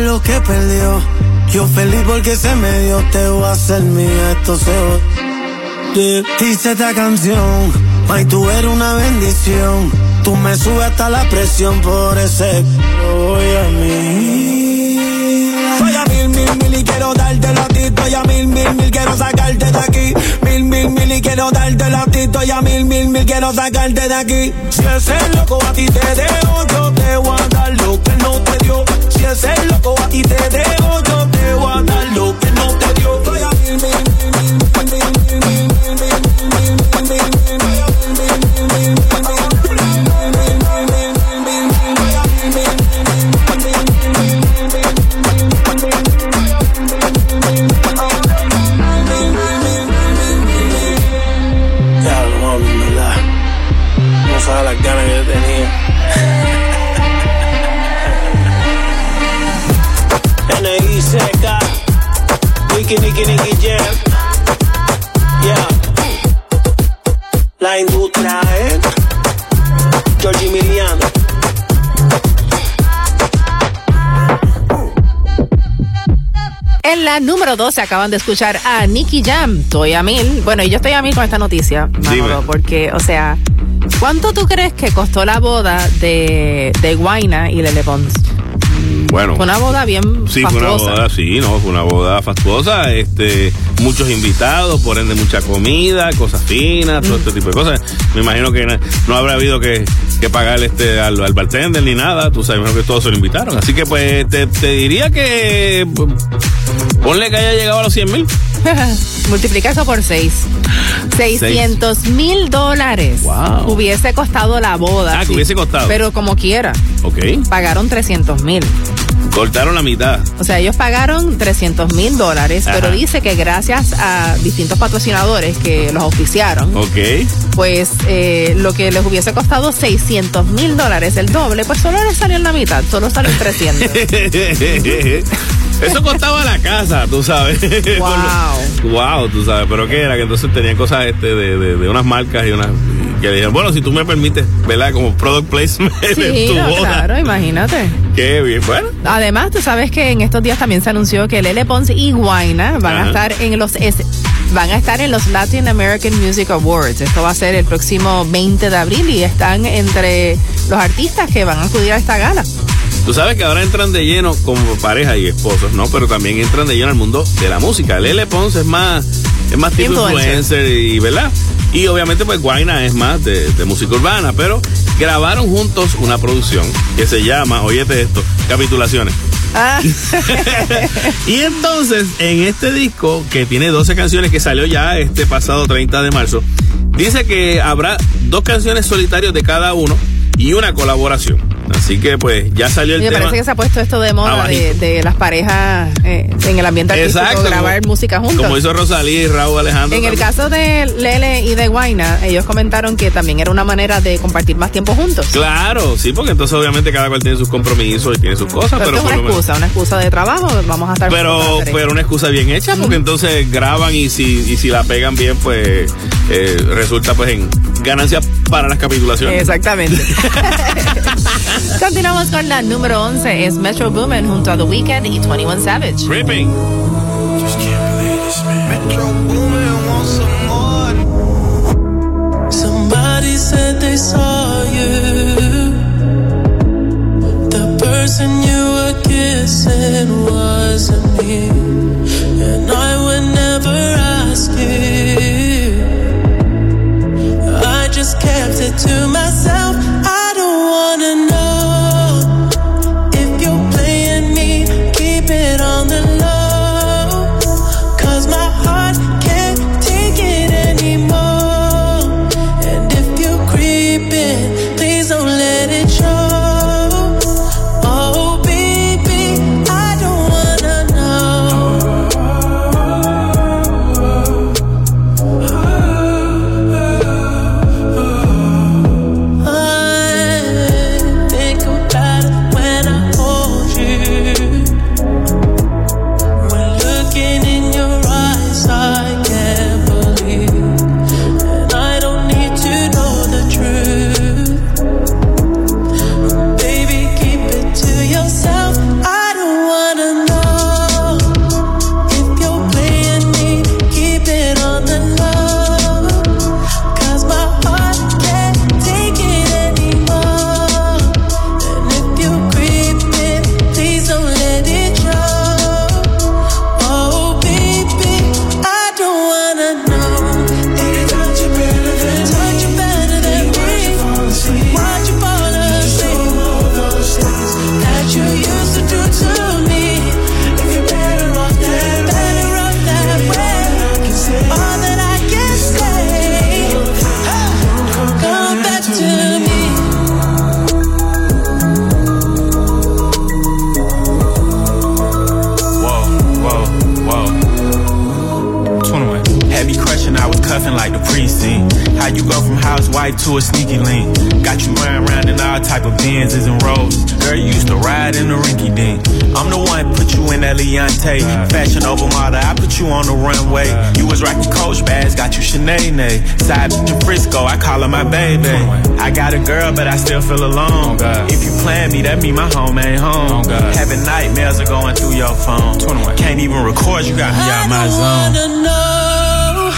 lo que perdió. Yo feliz porque se me dio, te voy a hacer mía, esto se. Te- Dice esta canción, ay, tú eres una bendición. Tú me subes hasta la presión por ese voy a mí. Soy a mil, mil, mil y quiero darte a ti. Estoy a mil, mil, mil, quiero sacarte de aquí. Mil, mil, mil y quiero darte a ti. Estoy a mil, mil, mil, quiero sacarte de aquí. Si es el loco a ti te dejo, yo te voy a dar lo que no te dio. Si es el loco a ti te dejo, yo te número 12 acaban de escuchar a Nicky Jam, estoy a mil. Bueno, y yo estoy a mil con esta noticia, Manolo, porque, o sea, ¿cuánto tú crees que costó la boda de, de Guaina y Lele Pons? bueno. Fue una boda bien Sí, fue una fastuosa. boda, sí, no, fue una boda fastuosa, este, muchos invitados, por ende mucha comida, cosas finas, todo este tipo de cosas. Me imagino que no habrá habido que, que pagar este al, al bartender ni nada, tú sabes, que todos se lo invitaron. Así que pues te, te diría que ponle que haya llegado a los 100 mil. Multiplica eso por 6. 600 mil dólares Wow. hubiese costado la boda. Ah, que hubiese costado. Pero como quiera, Ok, pagaron 300 mil. cortaron la mitad. O sea, ellos pagaron 300 mil dólares, Ajá. pero dice que gracias a distintos patrocinadores que los auspiciaron, Ok. pues eh, lo que les hubiese costado 600 mil dólares, el doble, pues solo les salió en la mitad, solo salió en 300. Eso costaba la casa, tú sabes. Wow. wow, tú sabes. Pero qué era que entonces tenían cosas este de, de, de unas marcas y unas que le dijeron, bueno, si tú me permites, ¿verdad? Como product placement en tu no, boda. claro, imagínate. Qué bien, bueno. Además, tú sabes que en estos días también se anunció que Lele Pons y Guaina van a estar en los es- van a estar en los Latin American Music Awards. Esto va a ser el próximo 20 de abril y están entre los artistas que van a acudir a esta gala. Tú sabes que ahora entran de lleno como pareja y esposos, ¿no? Pero también entran de lleno al mundo de la música. Lele Pons es más, es más tipo Influencer. influencer y, ¿verdad? Y obviamente pues Guaina es más de, de música urbana, pero grabaron juntos una producción que se llama, óyete esto, Capitulaciones. Ah, Y entonces, en este disco, que tiene 12 canciones que salió ya este pasado 30 de marzo, dice que habrá dos canciones solitarias de cada uno y una colaboración. Así que pues ya salió el me tema. parece que se ha puesto esto de moda de, las parejas eh, en el ambiente artístico Exacto, grabar como- música juntos. Como hizo Rosalía y Raúl Alejandro. En el caso de Lele y de Guaina, ellos comentaron que también era una manera de compartir más tiempo juntos. Claro, sí, porque entonces obviamente cada cual tiene sus compromisos y tiene sus cosas, Pero, pero, es una excusa, una excusa de trabajo. Vamos a estar Pero, pero una excusa bien hecha, porque entonces graban y si, y si la pegan bien, pues eh, resulta pues en ganancia para las capitulaciones. Exactamente. Continuamos con la número 11. Es Metro Boomin junto a The Weeknd y 21 Savage. Ripping. Somebody said they saw you. The person you were kissing wasn't me. And I would never ask you. I just kept it to myself. I don't wanna know girl, but I still feel alone. Oh, if you plan me, that mean my home ain't home. Oh, Having nightmares are going through your phone. Can't even record, you got me out my zone. I wanna know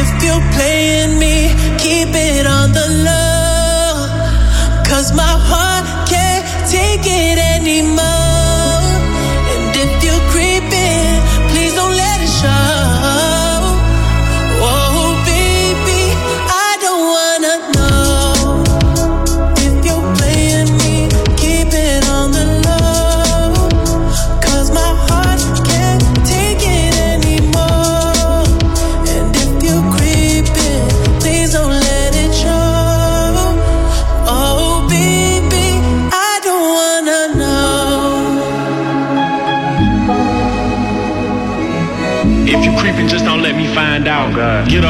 if you're playing me. Keep it on the low. Cause my heart can't take it anymore.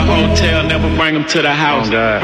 Hotel, never bring them to the house. Me.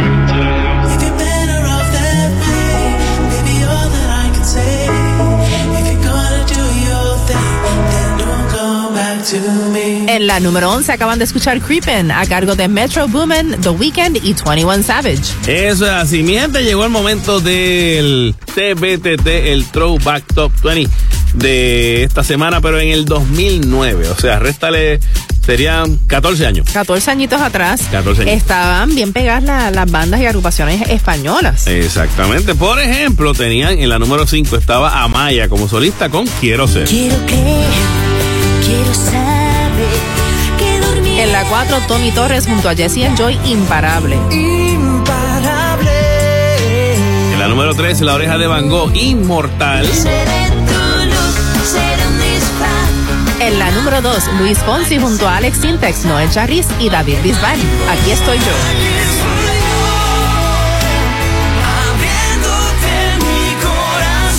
En la número 11 acaban de escuchar Creepin' a cargo de Metro Boomin, The Weeknd y 21 Savage. Eso es así. Mi gente, llegó el momento del TBTT, el Throwback Top 20 de esta semana, pero en el 2009. O sea, réstale, serían 14 años. 14 añitos atrás 14 años. estaban bien pegadas la- las bandas y agrupaciones españolas. Exactamente. Por ejemplo, tenían en la número 5 estaba Amaya como solista con Quiero ser. Quiero creer, quiero saber que dormir En la 4, Tommy Torres junto a Jesse and Joy, Imparable. imparable. En la número 3, La Oreja de Van Gogh, Inmortal. Seré En la número 2, Luis Fonsi junto a Alex Sintex, Noel Charris y David Bisbal. Aquí estoy yo.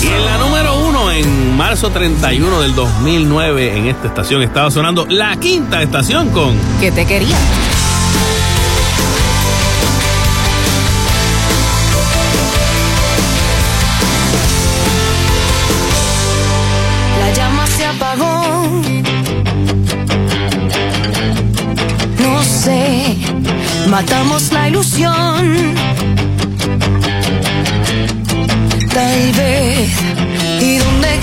Y en la número 1, en marzo 31 del 2009, en esta estación estaba sonando la quinta estación con Que te quería. Matamos la ilusión. Tal vez. ¿Y dónde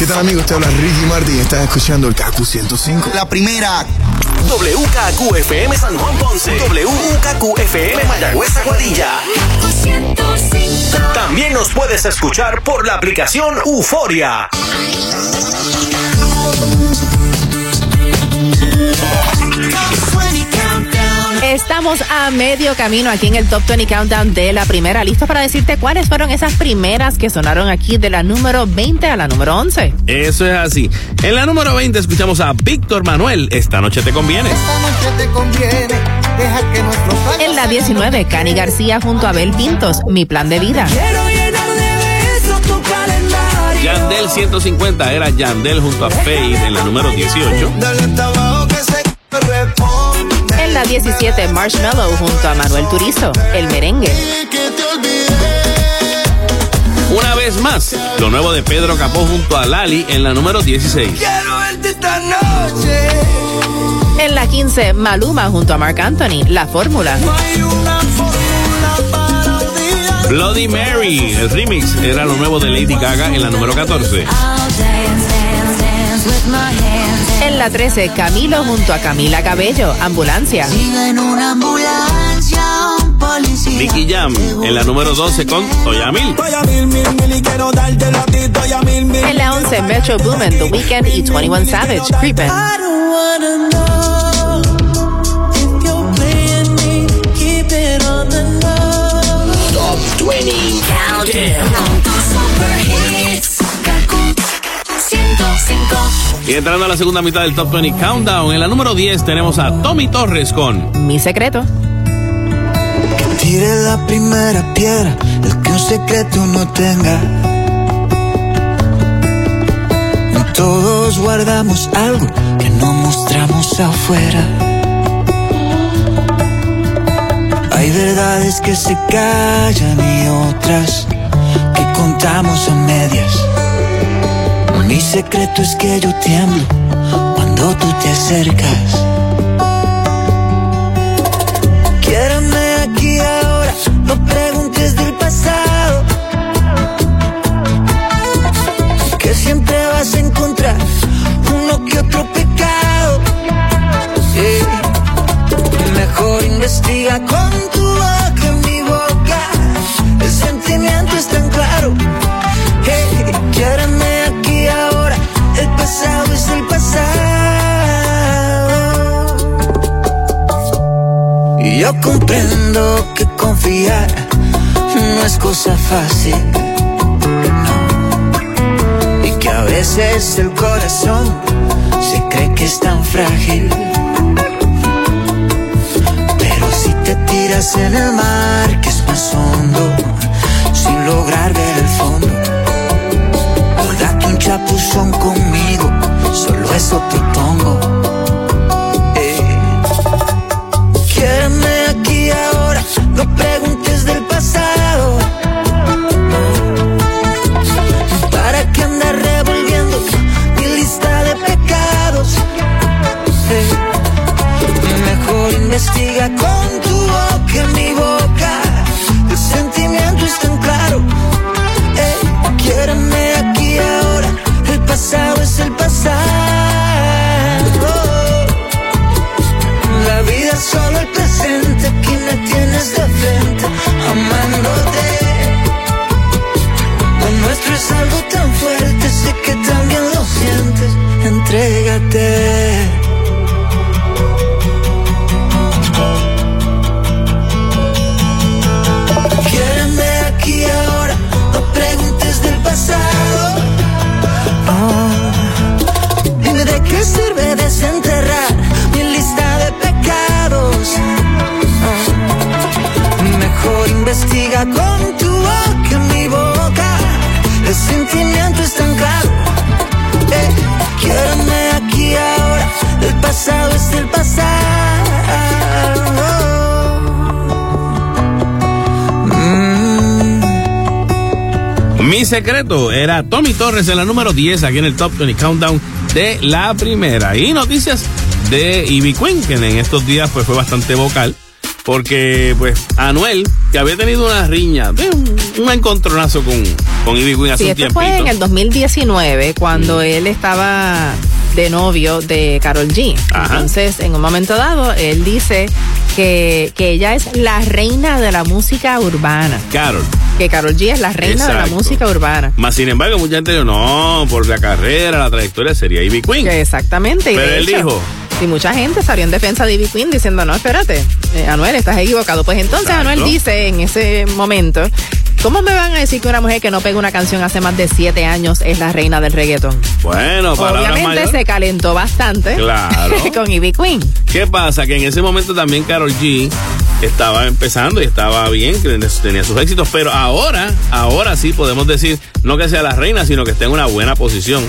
¿Qué tal amigos? Te habla Ricky Martin y estás escuchando el KQ 105. La primera. WKQFM San Juan Ponce. WKQFM Mayagüez Aguadilla. También nos puedes escuchar por la aplicación Euforia. Estamos a medio camino aquí en el Top 20 Countdown de la primera. Listo para decirte cuáles fueron esas primeras que sonaron aquí de la número 20 a la número 11. Eso es así. En la número 20 escuchamos a Víctor Manuel. Esta noche te conviene. Esta noche te conviene, deja que nuestros En la 19, Cani García junto a Abel Pintos, Mi Plan de Vida. Yandel 150 era Yandel junto a Faith en la número 18. Dale hasta abajo que se responde. En la 17, Marshmallow junto a Manuel Turizo, El Merengue. Una vez más, lo nuevo de Pedro Capó junto a Lali en la número 16. Quiero verte esta noche. En la 15, Maluma junto a Marc Anthony, La Fórmula. No hay una fórmula para olvidar. Bloody Mary, el remix, era lo nuevo de Lady Gaga en la número 14. En la 13, Camilo junto a Camila Cabello, Ambulancia. Sigue en una ambulancia un policía. Nicky Jam en la número 12 con Toyamil. Voy a mil, mil, mil y quiero darte la tito y a mil, mil. En la 11, Metro Boomin, The Weeknd y 21 Savage, Creepin'. I don't wanna Y entrando a la segunda mitad del Top 20 Countdown, en la número 10 tenemos a Tommy Torres con Mi secreto. Tire la primera piedra, el que un secreto no tenga. Todos guardamos algo que no mostramos afuera. Hay verdades que se callan y otras que contamos a medias. Mi secreto es que yo tiemblo cuando tú te acercas. Quiérame aquí ahora, no preguntes del pasado. Que siempre vas a encontrar uno que otro pecado. Mejor investiga con tu boca en mi boca. El sentimiento es tan claro. Hey, quiérame pasado es el pasado. Y yo comprendo que confiar no es cosa fácil. No. Y que a veces el corazón se cree que es tan frágil. Pero si te tiras en el mar, que es más hondo, sin lograr ver chapuzón conmigo, solo eso propongo. Eh. Quiéreme aquí ahora, no secreto era Tommy Torres en la número 10 aquí en el Top 20 Countdown de la primera. Y noticias de Ivy Queen, que en estos días pues fue bastante vocal. Porque pues Anuel, que había tenido una riña, de un, un encontronazo con, con Ivy Queen hace Sí, un esto fue en el 2019 cuando él estaba de novio de Carol G. Entonces, en un momento dado, él dice que, que ella es la reina de la música urbana. Carol. Que Carol G es la reina de la música urbana. Más sin embargo, mucha gente dijo, no, por la carrera, la trayectoria sería Ivy Queen. Que exactamente. Pero él hecho, dijo, Y mucha gente salió en defensa de Ivy Queen diciendo, no, espérate, eh, Anuel, estás equivocado. Pues entonces Exacto. Anuel dice en ese momento, ¿cómo me van a decir que una mujer que no pega una canción hace más de siete años es la reina del reggaetón? bueno, palabras Obviamente se calentó bastante Claro. con Ivy Queen. ¿Qué pasa? Que en ese momento también Carol G estaba empezando y estaba bien, que tenía sus éxitos, pero ahora, ahora sí podemos decir, no que sea la reina, sino que esté en una buena posición,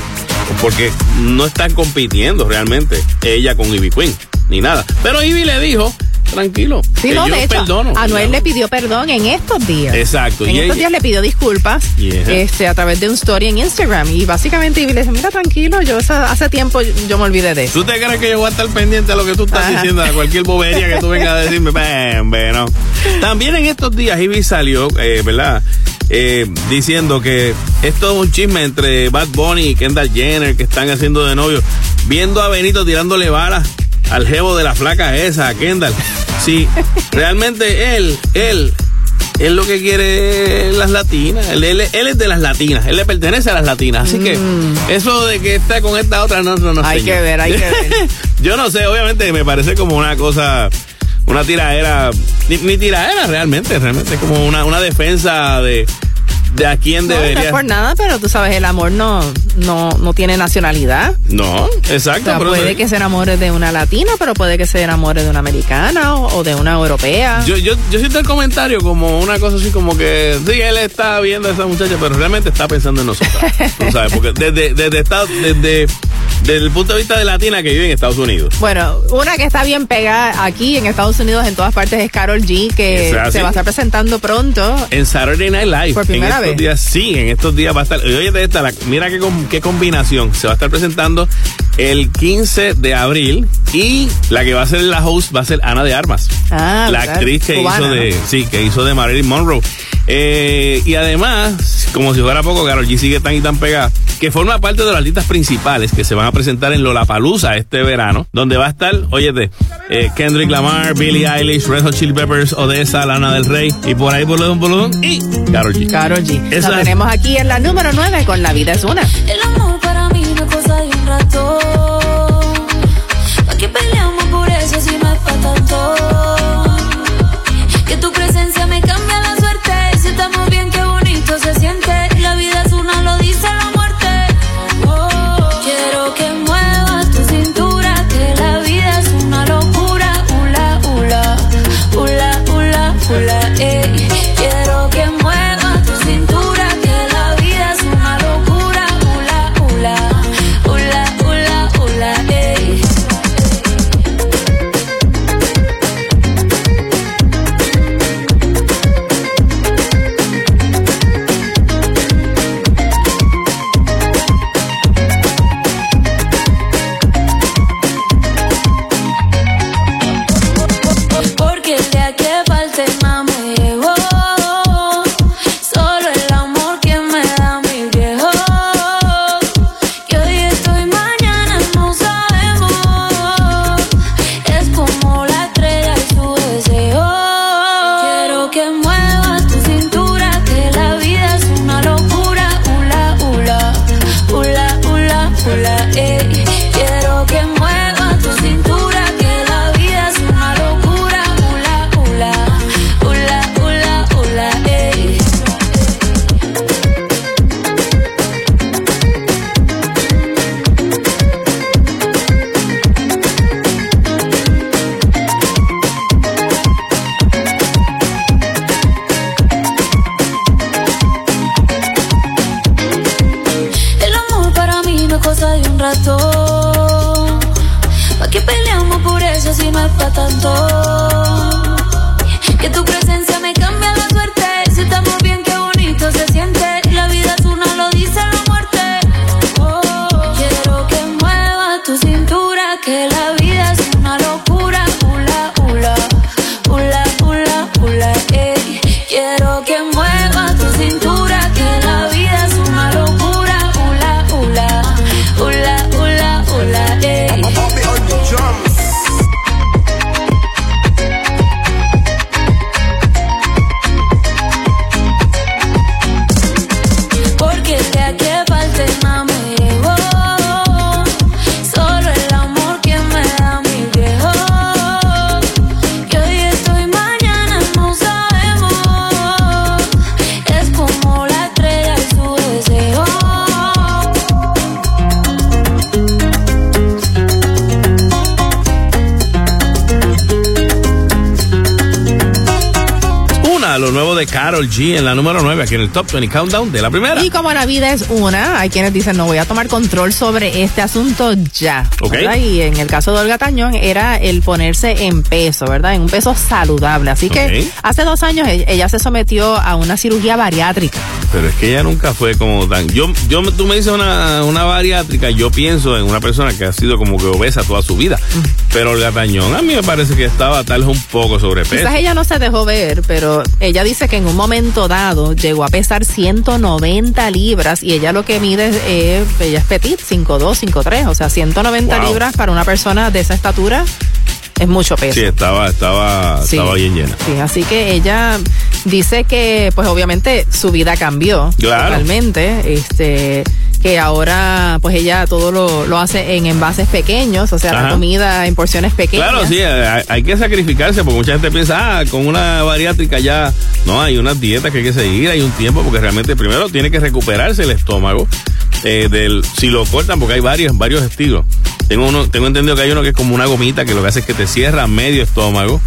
porque no están compitiendo realmente ella con Ivy Queen, ni nada. Pero Ivy le dijo, tranquilo, Sí, no, yo de hecho, perdono. Anuel le pidió perdón en estos días. Exacto, En y estos ella- días le pidió disculpas Yeah. este, a través de un story en Instagram. Y básicamente Ivy le dice, mira, tranquilo, yo hace tiempo yo me olvidé de eso. ¿Tú te crees que yo voy a estar pendiente a lo que tú estás Ajá. diciendo, a cualquier bobería que tú vengas a decirme? Ven, ven, no. También en estos días Ivy salió, eh, ¿verdad? Eh, diciendo que esto es un chisme entre Bad Bunny y Kendall Jenner que están haciendo de novio, viendo a Benito tirándole balas al jevo de la flaca esa, a Kendall. Sí, realmente él, él, él lo que quiere las latinas. Él, él- él es de las latinas. Él le pertenece a las latinas. Así que eso de que está con esta otra, no, no, no. Mm. Hay que ver, hay que ver. Yo no sé, obviamente me parece como una cosa, una tiradera, ni, ni tiradera realmente, realmente es como una, una defensa de, de a quién No, no debería. es por nada, pero tú sabes, el amor no, no, no tiene nacionalidad. No, O exacto. sea, puede no- que se enamore de una latina, pero puede que se enamore de una americana o, o de una europea. Yo, yo, yo siento el comentario como una cosa así como que, sí, él está viendo a esa muchacha, pero realmente está pensando en nosotros. tú sabes, porque desde, desde, Estados- desde, desde el punto de vista de latina que vive en Estados Unidos. Bueno, una que está bien pegada aquí en Estados Unidos, en todas partes, es Carol G, que se va a estar presentando pronto. En Saturday Night Live. Por primera en estos días, sí, en estos días va a estar. Oye, de esta, la- mira qué, com- qué combinación. Se va a estar presentando el 15 de abril y la que va a ser la host va a ser Ana de Armas. Ah, la ¿verdad? actriz que Cubana, hizo ¿no? de. Sí, que hizo de Marilyn Monroe. Eh, y además, como si fuera poco, Carol G sigue tan y tan pegada, que forma parte de los artistas principales que se van a presentar en Lollapalooza este verano, donde va a estar, óyete, eh, Kendrick Lamar, Billie Eilish, Red Hot Chili Peppers, Odessa, Lana del Rey, y por ahí boludón, boludón, y Carol G. Carol G. Esa La es- tenemos aquí en la número 9 con La vida es una. El amor para mí no es cosa de un rato. ¿Para qué peleamos por eso si no es para tanto? Top 20 Countdown de la primera. Y como la vida es una, hay quienes dicen, no voy a tomar control sobre este asunto ya. Ok. ¿verdad? Y en el caso de Olga Tañón era el ponerse en peso, ¿verdad? En un peso saludable. Así que hace dos años e- ella se sometió a una cirugía bariátrica. Pero es que ella nunca fue como tan. Yo, yo, tú me dices una, una bariátrica, yo pienso en una persona que ha sido como que obesa toda su vida. Pero Olga Tañón, a mí me parece que estaba tal vez un poco sobrepeso. Quizás ella no se dejó ver, pero ella dice que en un momento dado llegó a pesar 190 libras y ella lo que mide es, eh, ella es petit, 5'2, 5'3, o sea, 190 Wow. libras para una persona de esa estatura es mucho peso. Sí, estaba, estaba, Sí. estaba bien llena. Sí, así que ella dice que, pues obviamente su vida cambió Claro. totalmente. Este, que ahora, pues ella todo lo, lo hace en envases pequeños, o sea, Ajá. la comida en porciones pequeñas. Claro, sí, hay, hay que sacrificarse porque mucha gente piensa, ah, con una bariátrica ya. No, hay unas dietas que hay que seguir, hay un tiempo porque realmente primero tiene que recuperarse el estómago. eh, del si lo cortan porque hay varios varios estilos tengo uno tengo entendido que hay uno que es como una gomita que lo que hace es que te cierra medio estómago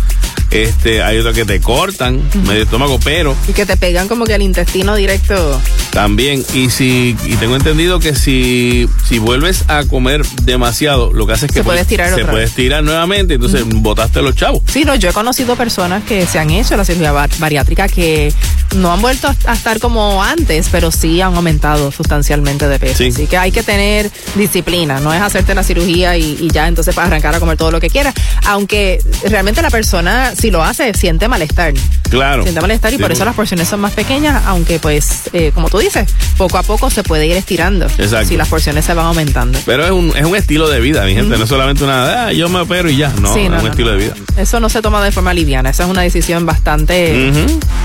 este hay otro que te cortan medio estómago pero Y que te pegan como que al intestino directo. también, y si y tengo entendido que si, si vuelves a comer demasiado, lo que hace es que Se puede estirar se puede estirar nuevamente, entonces botaste los chavos. Sí, no, yo he conocido personas que se han hecho la cirugía bar- bariátrica que no han vuelto a- a estar como antes, pero sí han aumentado sustancialmente de peso. Sí. Así que hay que tener disciplina, no es hacerte la cirugía y, y ya entonces para arrancar a comer todo lo que quieras. Aunque realmente la persona, si lo hace, siente malestar. Claro. Siente malestar y Sí, por eso las porciones son más pequeñas, aunque pues, eh, como tú dices, poco a poco se puede ir estirando. Exacto. Si las porciones se van aumentando. Pero es un, es un estilo de vida, mi gente, no es solamente una, ah, yo me opero y ya, no, Sí, es no, un no, estilo de vida. Eso no se toma de forma liviana, esa es una decisión bastante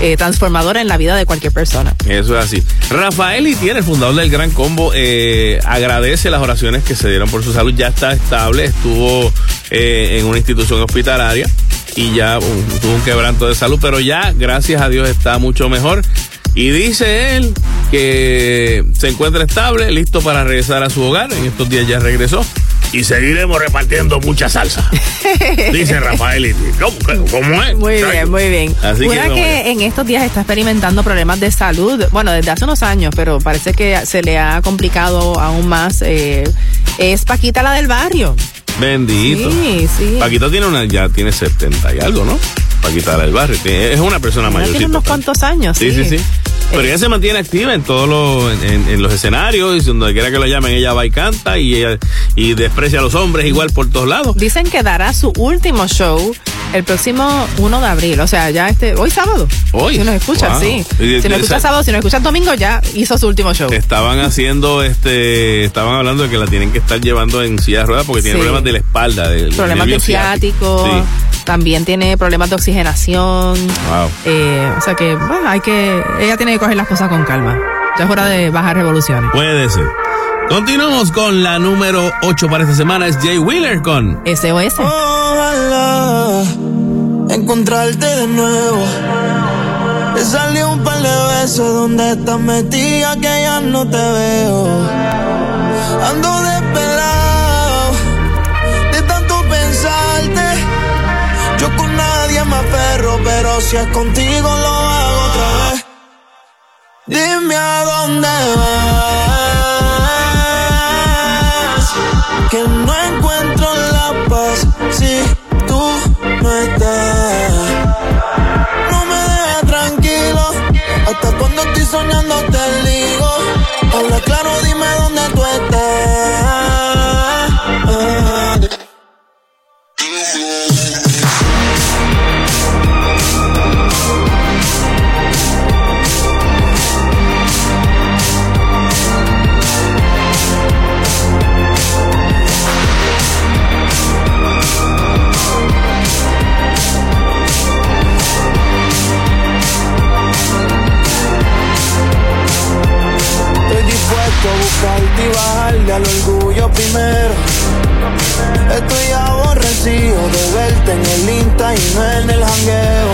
eh, transformadora en la vida de cualquier persona. Eso es así. Rafael Itier, el fundador del Gran Combo, eh, agradece las oraciones que se dieron por su salud. Ya está estable, estuvo en una institución hospitalaria y ya uh, tuvo un quebranto de salud, pero ya, gracias a Dios, está mucho mejor. Y dice él que se encuentra estable, listo para regresar a su hogar. En estos días ya regresó. Y seguiremos repartiendo mucha salsa. Dice Rafael. ¿Cómo, cómo es? Muy bien, muy bien. Así que Una que, en estos días está experimentando problemas de salud, bueno, desde hace unos años, pero parece que se le ha complicado aún más, eh, es Paquita la del barrio. Bendito. Sí, sí. Paquita tiene una, ya tiene 70 y algo, ¿no? Paquita del barrio. es una persona mayor. tiene unos cuantos años. Sí, sí, sí. Pero ella se mantiene activa en todos los, en, los escenarios, y donde quiera que lo llamen, ella va y canta y ella, y desprecia a los hombres igual por todos lados. Dicen que dará su último show el próximo 1 de abril, o sea, ya este, hoy sábado. Hoy. Si nos escuchas, Wow. sí. Si nos escuchas sábado, si nos escuchas domingo, ya hizo su último show. Estaban haciendo, este, estaban hablando de que la tienen que estar llevando en silla de ruedas porque tiene problemas de la espalda, Problemas de ciático, Sí. también tiene problemas de oxigenación. Wow. Eh, o sea que, bueno, hay que, ella tiene que coger las cosas con calma. Ya es hora de bajar revoluciones. Puede ser. Continuamos con la número 8 para esta semana, es Jay Wheeler con SOS. Ojalá encontrarte de nuevo. Te salió un par de besos donde estás metida que ya no te veo. Ando desesperado de tanto pensarte. Yo con nadie me aferro, pero si es contigo lo hago. Dime a dónde vas. Que no encuentro la paz si tú no estás. No me dejes tranquilo. Hasta cuando estoy soñando te digo. Habla claro, dime dónde tú estás. Al orgullo primero. Estoy aborrecido de verte en el Insta y no en el jangueo.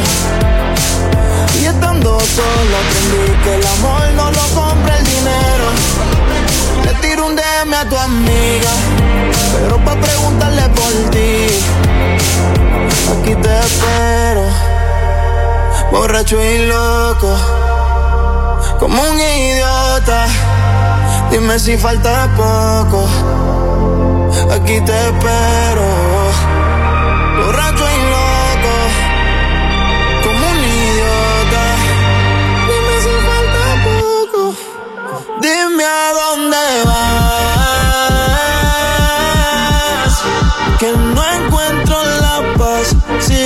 Y estando solo aprendí que el amor no lo compra el dinero. Le tiro un DM a tu amiga, pero pa' preguntarle por ti. Aquí te espero. borracho y loco, como un idiota. Dime si falta poco, aquí te espero. Borracho y loco, como un idiota. Dime si falta poco. Dime a dónde vas. Que no encuentro la paz si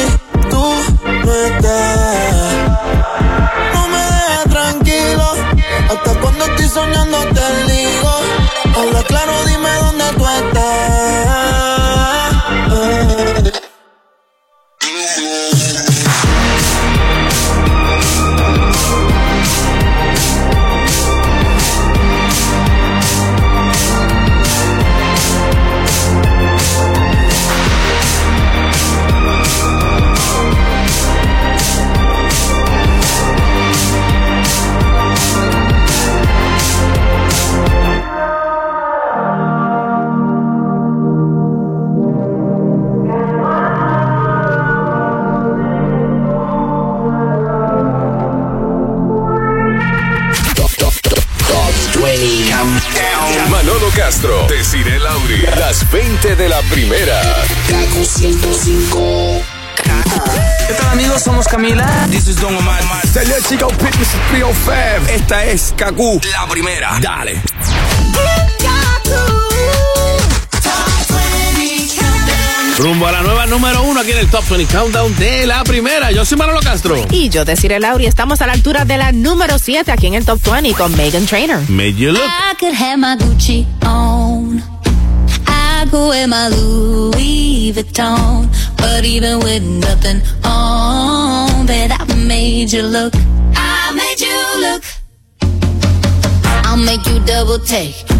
tú no estás. No me dejes tranquilo. Hasta cuando estoy soñando claro, dime dónde tú estás. Castro, Desiree Lauri, las 20 de la primera. Kaku 105. ¿Qué tal amigos? Somos Camila. This is Don Omar. Salut Chico Fitness 305. Esta es Kaku. La primera. Dale. Rumbo a la nueva número uno aquí en el Top 20 Countdown de la primera. Yo soy Manolo Castro. Y yo, Desiree Lauri, estamos a la altura de la número 7 aquí en el Top 20 con Megan Trainer. Made you look. I could have my Gucci on. I could wear my Louis Vuitton. But even with nothing on, bet I made you look. I made you look. I'll make you double take.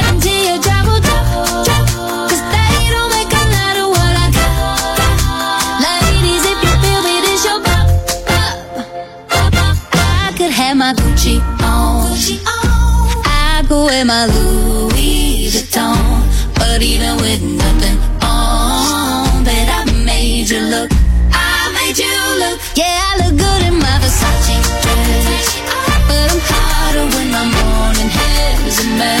have my Gucci on. I could wear my Louis Vuitton. But even with nothing on, I made you look. I made you look. Yeah, I look good in my Versace dress. But I'm hotter when my morning hair is a mess.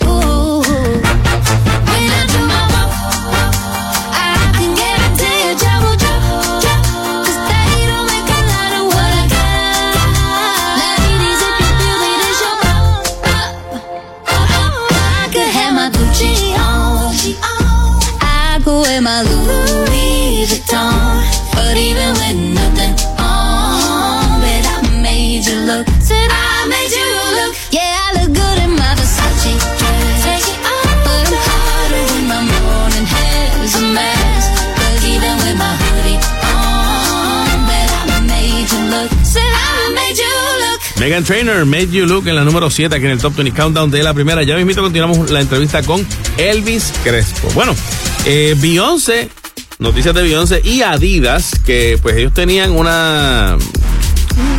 Megan Trainer, Made You Look en la número 7 aquí en el Top 20 Countdown de la primera. Ya mismito continuamos la entrevista con Elvis Crespo. Bueno, eh, Beyoncé, noticias de Beyoncé y Adidas, que pues ellos tenían una,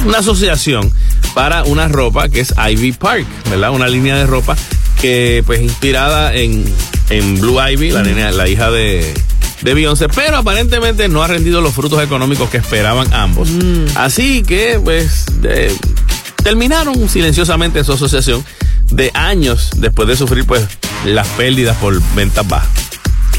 una asociación para una ropa que es Ivy Park, ¿verdad? Una línea de ropa que pues inspirada en, en Blue Ivy, la, nena- la hija de, de Beyoncé, pero aparentemente no ha rendido los frutos económicos que esperaban ambos. Así que pues eh, terminaron silenciosamente su asociación de años después de sufrir pues las pérdidas por ventas bajas.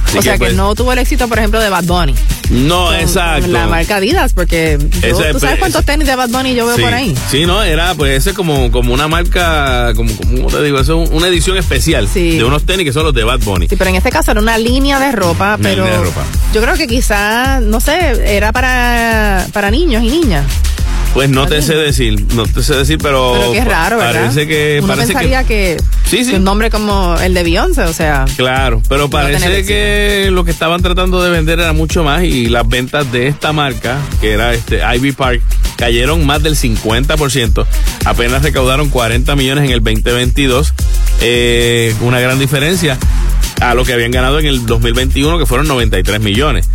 Así o sea que pues, no tuvo el éxito, por ejemplo, de Bad Bunny. No, Con- exacto. con la marca Adidas, porque yo- tú sabes cuántos tenis de Bad Bunny yo veo sí, por ahí. Sí, no, era pues ese como, como una marca, como, como ¿cómo te digo, eso es una edición especial Sí. de unos tenis que son los de Bad Bunny. Sí, pero en este caso era una línea de ropa, Una pero línea de ropa. yo creo que quizá, no sé, era para, para niños y niñas. Pues no te sé decir, no te sé decir, pero. Pero qué raro, ¿verdad? Parece que. Uno parece pensaría que, Sí, sí. que un nombre como el de Beyoncé, o sea. Claro, pero parece que lo que estaban tratando de vender era mucho más y las ventas de esta marca, que era este Ivy Park, cayeron más del 50%. Apenas recaudaron 40 millones en el 2022. Eh, una gran diferencia a lo que habían ganado en el 2021, que fueron 93 millones.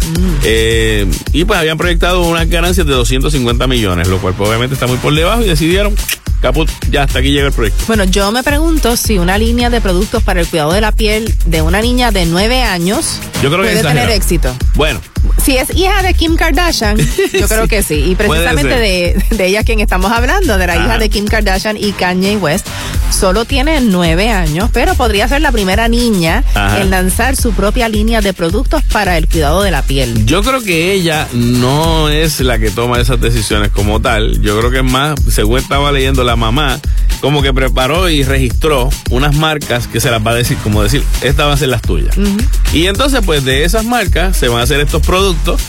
Eh, y pues habían proyectado unas ganancias de 250 millones, lo cual pues, obviamente está muy por debajo y decidieron, caput, ya hasta aquí llega el proyecto. Bueno, yo me pregunto si una línea de productos para el cuidado de la piel de una niña de 9 años Yo creo que puede tener éxito. Bueno, Si es hija de Kim Kardashian, yo creo que sí. Y precisamente de, de ella quien estamos hablando, de la Ajá. hija de Kim Kardashian y Kanye West, solo tiene nueve años, pero podría ser la primera niña Ajá. en lanzar su propia línea de productos para el cuidado de la piel. Yo creo que ella no es la que toma esas decisiones como tal. Yo creo que es más, según estaba leyendo la mamá, como que preparó y registró unas marcas que se las va a decir, como decir, estas van a ser las tuyas. Y entonces, pues de esas marcas se van a hacer estos productos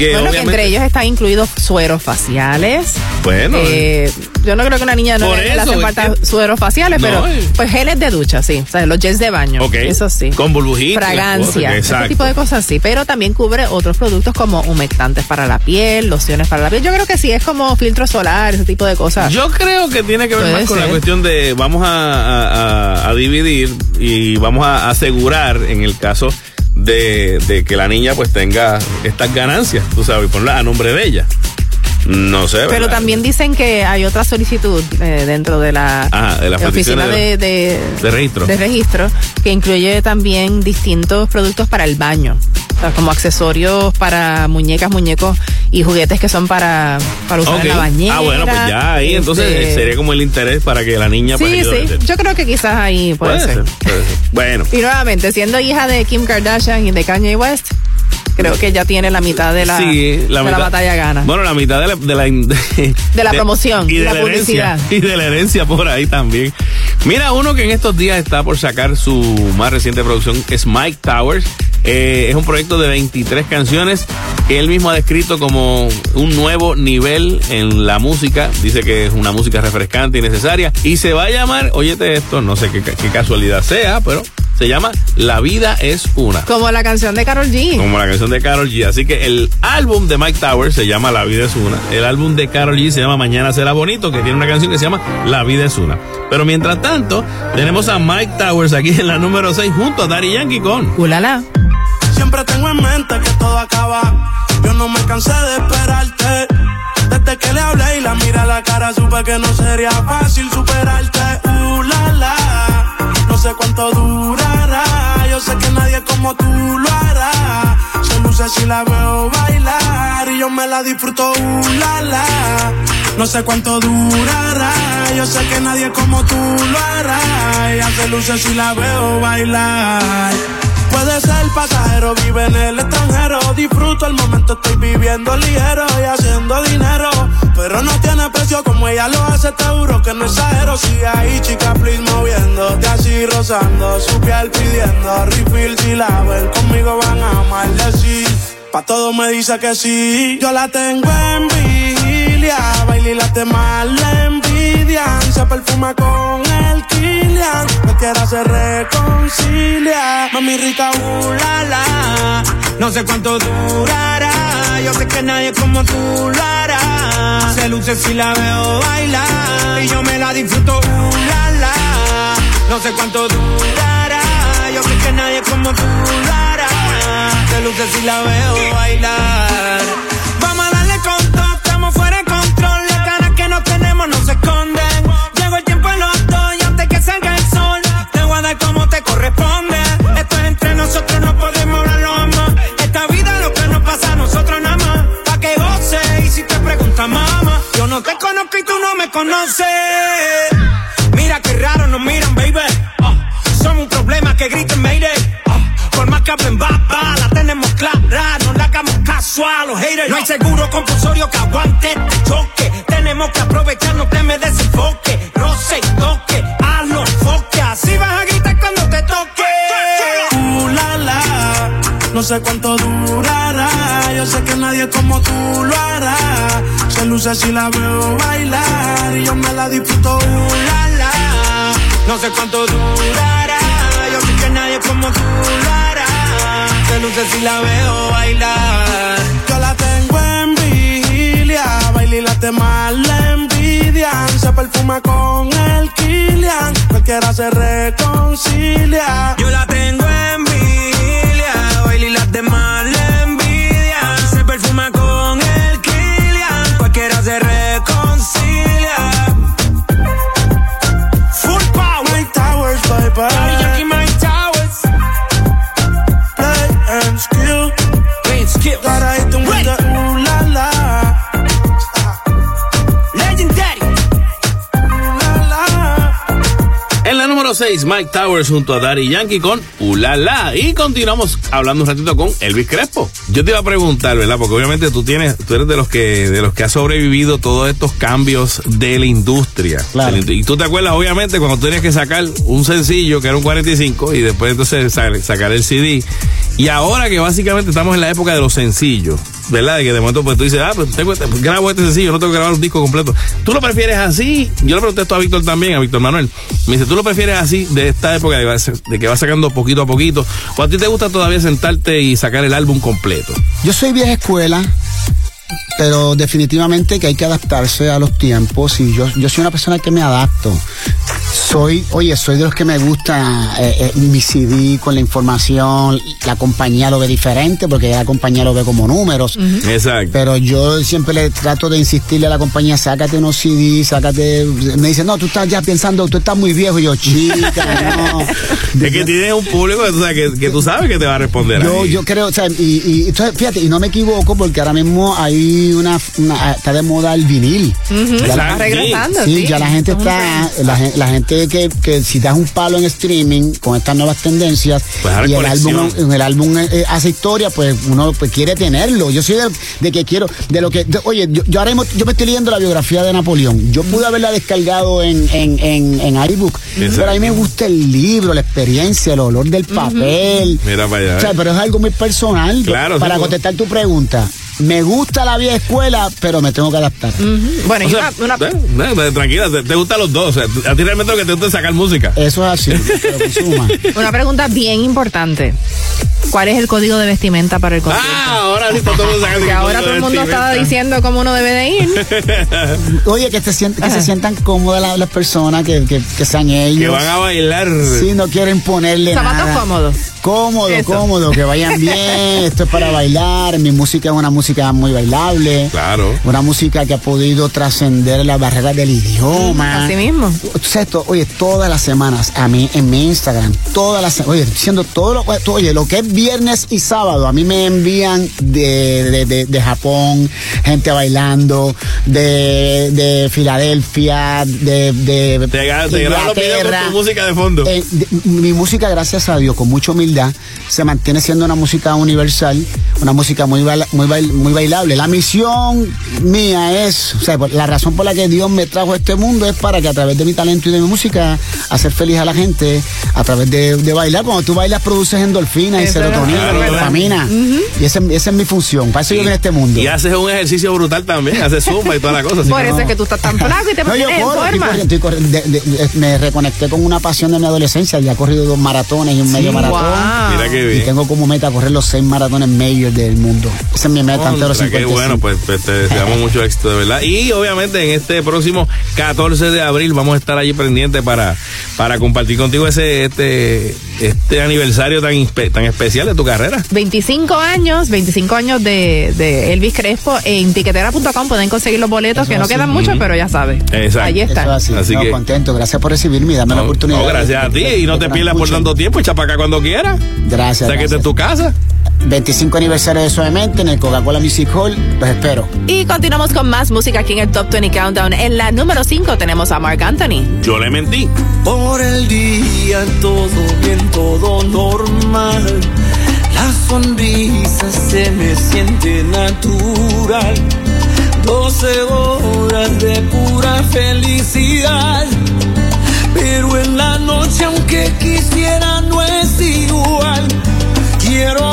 que bueno, que entre ellos están incluidos sueros faciales. Bueno, Eh, yo no creo que una niña no le, le hacen falta que- sueros faciales, No, pero eh. pues geles de ducha, sí. O sea, los gels de baño. Ok. Eso sí. Con burbujitas. Fragancia, ese tipo de cosas sí, pero también cubre otros productos como humectantes para la piel, lociones para la piel. Yo creo que sí es como filtro solar, ese tipo de cosas. Yo creo que tiene que ver Puede más con la cuestión de vamos a, a- a- a dividir y vamos a asegurar en el caso de, que la niña pues tenga estas ganancias, tú sabes, y ponerla a nombre de ella. No sé, Pero también dicen que hay otra solicitud eh, dentro de la, de las oficina de, de, de registro. de registro, que incluye también distintos productos para el baño, o sea, como accesorios para muñecas, muñecos y juguetes que son para, para usar en la bañera. Ah, bueno, pues ya ahí entonces Este, sería como el interés para que la niña pues Sí, sí, yo creo que quizás ahí puede, Puede ser, puede ser. Bueno. Y nuevamente, siendo hija de Kim Kardashian y de Kanye West, creo que ya tiene la mitad de la, Sí, de la batalla gana. Bueno, la mitad de la, de la, de, la promoción y de la la herencia, publicidad. y de la herencia por ahí también. Mira, uno que en estos días está por sacar su más reciente producción es Mike Towers. Eh, es un proyecto de 23 canciones que él mismo ha descrito como un nuevo nivel en la música. Dice que es una música refrescante y necesaria. Y se va a llamar, óyete esto, no sé qué, qué casualidad sea, pero se llama La vida es una. Como la canción de Carol G. Como la canción de Carol G. Así que el álbum de Mike Towers se llama La vida es una. El álbum de Carol G se llama Mañana será bonito, que tiene una canción que se llama La vida es una. Pero mientras tanto, tenemos a Mike Towers aquí en la número 6 junto a Daddy Yankee con Ulala. Siempre tengo en mente que todo acaba. Yo no me cansé de esperarte. Desde que le hablé y la miré a la cara, supe que no sería fácil superarte. Uh, la, la. No sé cuánto durará. Yo sé que nadie como tú lo hará. Se luce si la veo bailar y yo me la disfruto. Uh, la, la. No sé cuánto durará. Yo sé que nadie como tú lo hará. Ella se luce si la veo bailar. Puede ser pasajero, vive en el extranjero. Disfruto el momento, estoy viviendo ligero y haciendo dinero. Pero no tiene precio como ella lo hace, te juro que no exagero. Sigue ahí, chica, please, moviéndote así, rozando su piel pidiendo refill. Si la ven conmigo, van a amarle sí. Pa' todo me dice que sí. Yo la tengo en vigilia, baila y late mal Se perfuma con el Kilian, me quiere hacer reconcilia. Mami rica, uh. No sé cuánto durará. Yo sé que nadie como tú lo hará. Se luce si la veo bailar. Y yo me la disfruto, uh, la. No sé cuánto durará. Yo sé que nadie como tú lo hará. Se luce si la veo bailar. Corresponde. Esto es entre nosotros, no podemos hablarlo más. Esta vida lo que nos pasa a nosotros nada más. Pa' que goce y si te preguntas mamá. Yo no te conozco y tú no me conoces. Mira qué raro nos miran, baby. Ah, somos un problema que griten Mayday. Ah, por más que hablen baba, la tenemos clara. No le hagamos caso a los haters. No hay seguro compulsorio que aguante este choque. Tenemos que aprovechar, no me desenfoque. Roce y toque, a los foques. Así vas a No sé cuánto durará. yo sé que nadie como tú lo hará. Se luce si la veo bailar y yo me la disfruto, uh, la, la. No sé cuánto durará, yo sé que nadie como tú lo hará. Se luce si la veo bailar. Yo la tengo en vigilia, baila y las demás la envidian. Se perfuma con el Kilian, cualquiera se reconcilia. Yo la tengo en vigilia, baila y las demás la envidian. Se perfuma con el Kilian, cualquiera se reconcilia. Full power. Mike Towers, bye bye. Daddy Yankee, Mike Towers. Play and skill. Play and número 6, Mike Towers junto a Daddy Yankee con Ulala. Y continuamos hablando un ratito con Elvis Crespo. Yo te iba a preguntar, ¿verdad? Porque obviamente tú tienes, tú eres de los que, de los que ha sobrevivido todos estos cambios de la industria. Claro. Y tú te acuerdas, obviamente, cuando tú tenías que sacar un sencillo que era un 45 y después entonces sa- sacar el CD. Y ahora que básicamente estamos en la época de los sencillos, ¿verdad? De que de momento pues tú dices, ah, pues tengo este- pues, grabo este sencillo, no tengo que grabar un disco completo. ¿Tú lo prefieres así? Yo le pregunté esto a Víctor también, a Víctor Manuel. Me dice, ¿tú lo prefieres así de esta época de, de que va sacando poquito a poquito? ¿O a ti te gusta todavía sentarte y sacar el álbum completo? Yo soy vieja escuela, pero definitivamente que hay que adaptarse a los tiempos y yo, yo soy una persona que me adapto. Soy, oye, soy de los que me gusta eh, eh, mi CD con la información, la compañía lo ve diferente porque la compañía lo ve como números. Exacto. Pero yo siempre le trato de insistirle a la compañía, sácate unos CD, sácate. Me dice, no, tú estás ya pensando, tú estás muy viejo. Y yo, chica, no. Es que tienes un público o sea, que, que tú sabes que te va a responder. Yo, ahí. yo creo, o sea, y, y entonces, fíjate, y no me equivoco porque ahora mismo hay una, una- está de moda el vinil. Ujú, Ya está la- regresando, Sí, sí. ya la gente está, la, gen- la gente que, que si das un palo en streaming con estas nuevas tendencias Pues y el álbum, el álbum eh, eh, hace historia, pues uno pues quiere tenerlo. Yo soy de, de que quiero, de lo que, de- oye, yo, yo ahora mismo, yo me estoy leyendo la biografía de Napoleón. Yo pude haberla descargado en, en, en, en iBook, pero a mí me gusta el libro, la experiencia, el olor del papel. Mira para allá. O sea, pero es algo muy personal. Claro, para pues. contestar tu pregunta. Me gusta la vieja escuela, pero me tengo que adaptar. Bueno, O y sea, una, una- eh, eh, tranquila, te, te gustan los dos. O sea, a ti realmente lo que te gusta es sacar música. Eso es así, una pregunta bien importante. ¿Cuál es el código de vestimenta para el concierto? Ah, ahora sí está todo el mundo sacando que ahora todo el mundo estaba diciendo cómo uno debe de ir. Oye, que, se sientan, que se sientan cómodas la- las personas, que, que, que sean ellos. Que van a bailar. Sí, no quieren ponerle Zapatos nada. cómodos. Cómodo, Eso. cómodo, que vayan bien. Esto es para bailar. Mi música es una música muy bailable. Claro. Una música que ha podido trascender las barreras del idioma. Así mismo. Tú sabes, to- oye, todas las semanas, a mí, en mi Instagram, todas las semanas, oye, diciendo todo lo, to- oye, lo que es viernes y sábado, a mí me envían de, de, de- de Japón, gente bailando, de, de Filadelfia, de, de Te, gra- te graban los videos con Inglaterra. tu música de fondo. Eh, de- mi música, gracias a Dios, con mucha humildad, se mantiene siendo una música universal, una música muy, baila- muy, bail- muy bailable. La misión mía es, o sea, la razón por la que Dios me trajo a este mundo es para que a través de mi talento y de mi música, hacer feliz a la gente, a través de, de bailar. Cuando tú bailas, produces endorfina y serotonina verdad. y dopamina. Y esa, esa es mi función. Para eso yo vine a este mundo. Y haces un ejercicio brutal también, haces zumba y toda la cosa. Por eso no. es que tú estás tan flaco y te No, yo mantienes en corro, estoy forma. corriendo, estoy corriendo. De- de- de- me reconecté con una pasión de mi adolescencia. Ya he corrido dos maratones y un medio maratón. wow. Mira qué Y bien. tengo como meta correr los seis maratones mayores del mundo. Esa es mi meta qué 55. bueno, pues, pues, te deseamos mucho éxito, de verdad. Y obviamente en este próximo 14 de abril vamos a estar allí pendientes para, para compartir contigo ese este, este aniversario tan, tan especial de tu carrera. 25 años, 25 años de, de Elvis Crespo. En tiquetera.com pueden conseguir los boletos, Eso que no así. quedan muchos, pero ya sabes. Exacto. Ahí Eso están. es así. Así No, que- contento. Gracias por recibirme y darme la oportunidad. no, gracias a ti y no te pierdas por tanto tiempo, echa para acá cuando quieras. Gracias. Sáquete gracias. en tu casa. 25 aniversario de Suavemente en el Coca-Cola Music Hall. Los espero. Y continuamos con más música aquí en el Top 20 Countdown. En la número 5 tenemos a Mark Anthony. Yo le mentí. Por el día todo bien, todo normal. La sonrisa se me siente natural. 12 horas de pura felicidad. Pero en la noche, aunque quisiera, no es igual. Quiero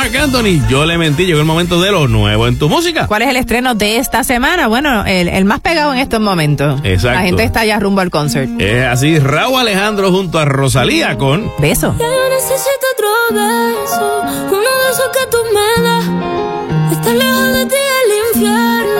Mark Anthony. Yo le mentí, llegó el momento de lo nuevo en tu música. ¿Cuál es el estreno de esta semana? Bueno, el, el más pegado en estos momentos. Exacto. La gente está ya rumbo al concert. Es así, Raúl Alejandro junto a Rosalía con Beso. Ya yo necesito otro beso, uno de esos que tú me das. Estar lejos de ti el infierno,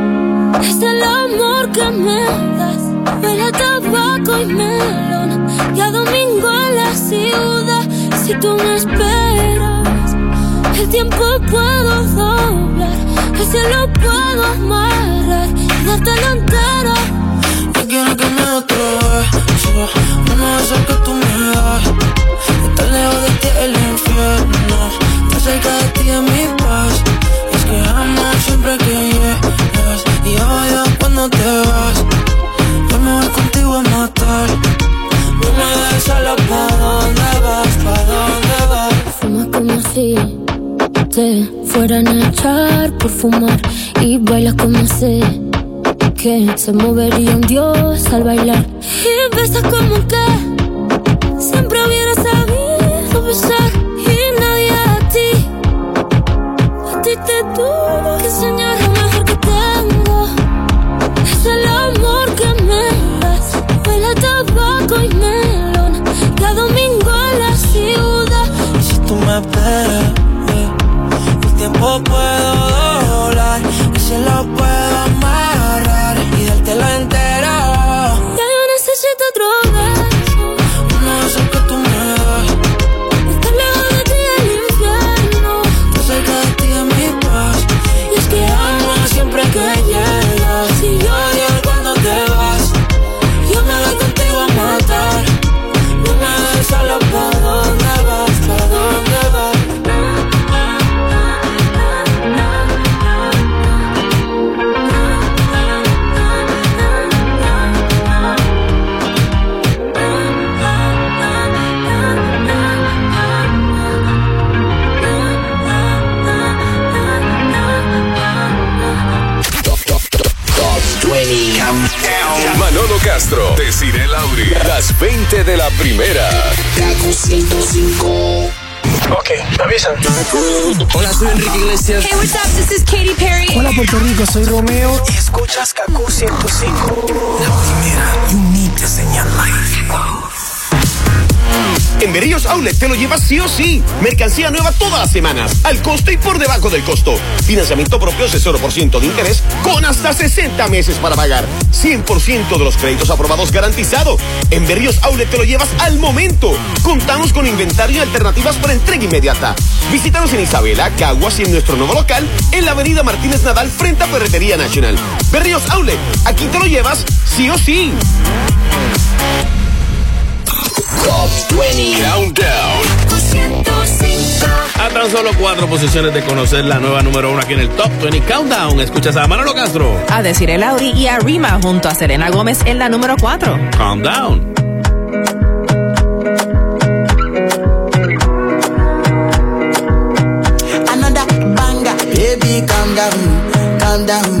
es el amor que me das. Huele a tabaco y melón. Y a domingo en la ciudad. Si tú me esperas, el tiempo puedo doblar. El cielo puedo amarrar y dártelo entero. Yo quiero que me Uno de esos que tú me das Estar lejos de ti el infierno Estar cerca de ti es mi paz es que amo siempre que Y odio cuando te vas Yo me voy contigo a matar No me dejes sola ¿Pa' dónde vas? ¿Pa' dónde vas? Fumas como si te fueran a echar por fumar. Y bailas como sé que se movería un dios al bailar. Y besas como que siempre hubiera sabido besar. esperé. Eh. El tiempo puedo doblar, y si lo puedo. Castro, Desiree Lauri. Las 20 de la primera. Kaku 105. Ok, avisan. Hola, soy Enrique Iglesias. Hey, what's up? This is Katy Perry. Hola Puerto Rico, soy Romeo y escuchas Kaku 105. La primera y única señal live. En Berríos Outlet te lo llevas sí o sí. Mercancía nueva todas las semanas, al costo y por debajo del costo. Financiamiento propio de 0% de interés con hasta 60 meses para pagar. 100% de los créditos aprobados garantizado. En Berríos Outlet te lo llevas al momento. Contamos con inventario y alternativas para entrega inmediata. Visítanos en Isabela, Caguas y en nuestro nuevo local en la avenida Martínez Nadal frente a Ferretería Nacional. Berríos Outlet, aquí te lo llevas sí o sí. Top 20 Countdown. A tan solo cuatro posiciones de conocer la nueva número uno aquí en el Top 20 Countdown. Escuchas a Manolo Castro. A decir el Lauri y a Rima junto a Selena Gómez en la número 4. Calm down. Another banger, baby, calm down, calm down.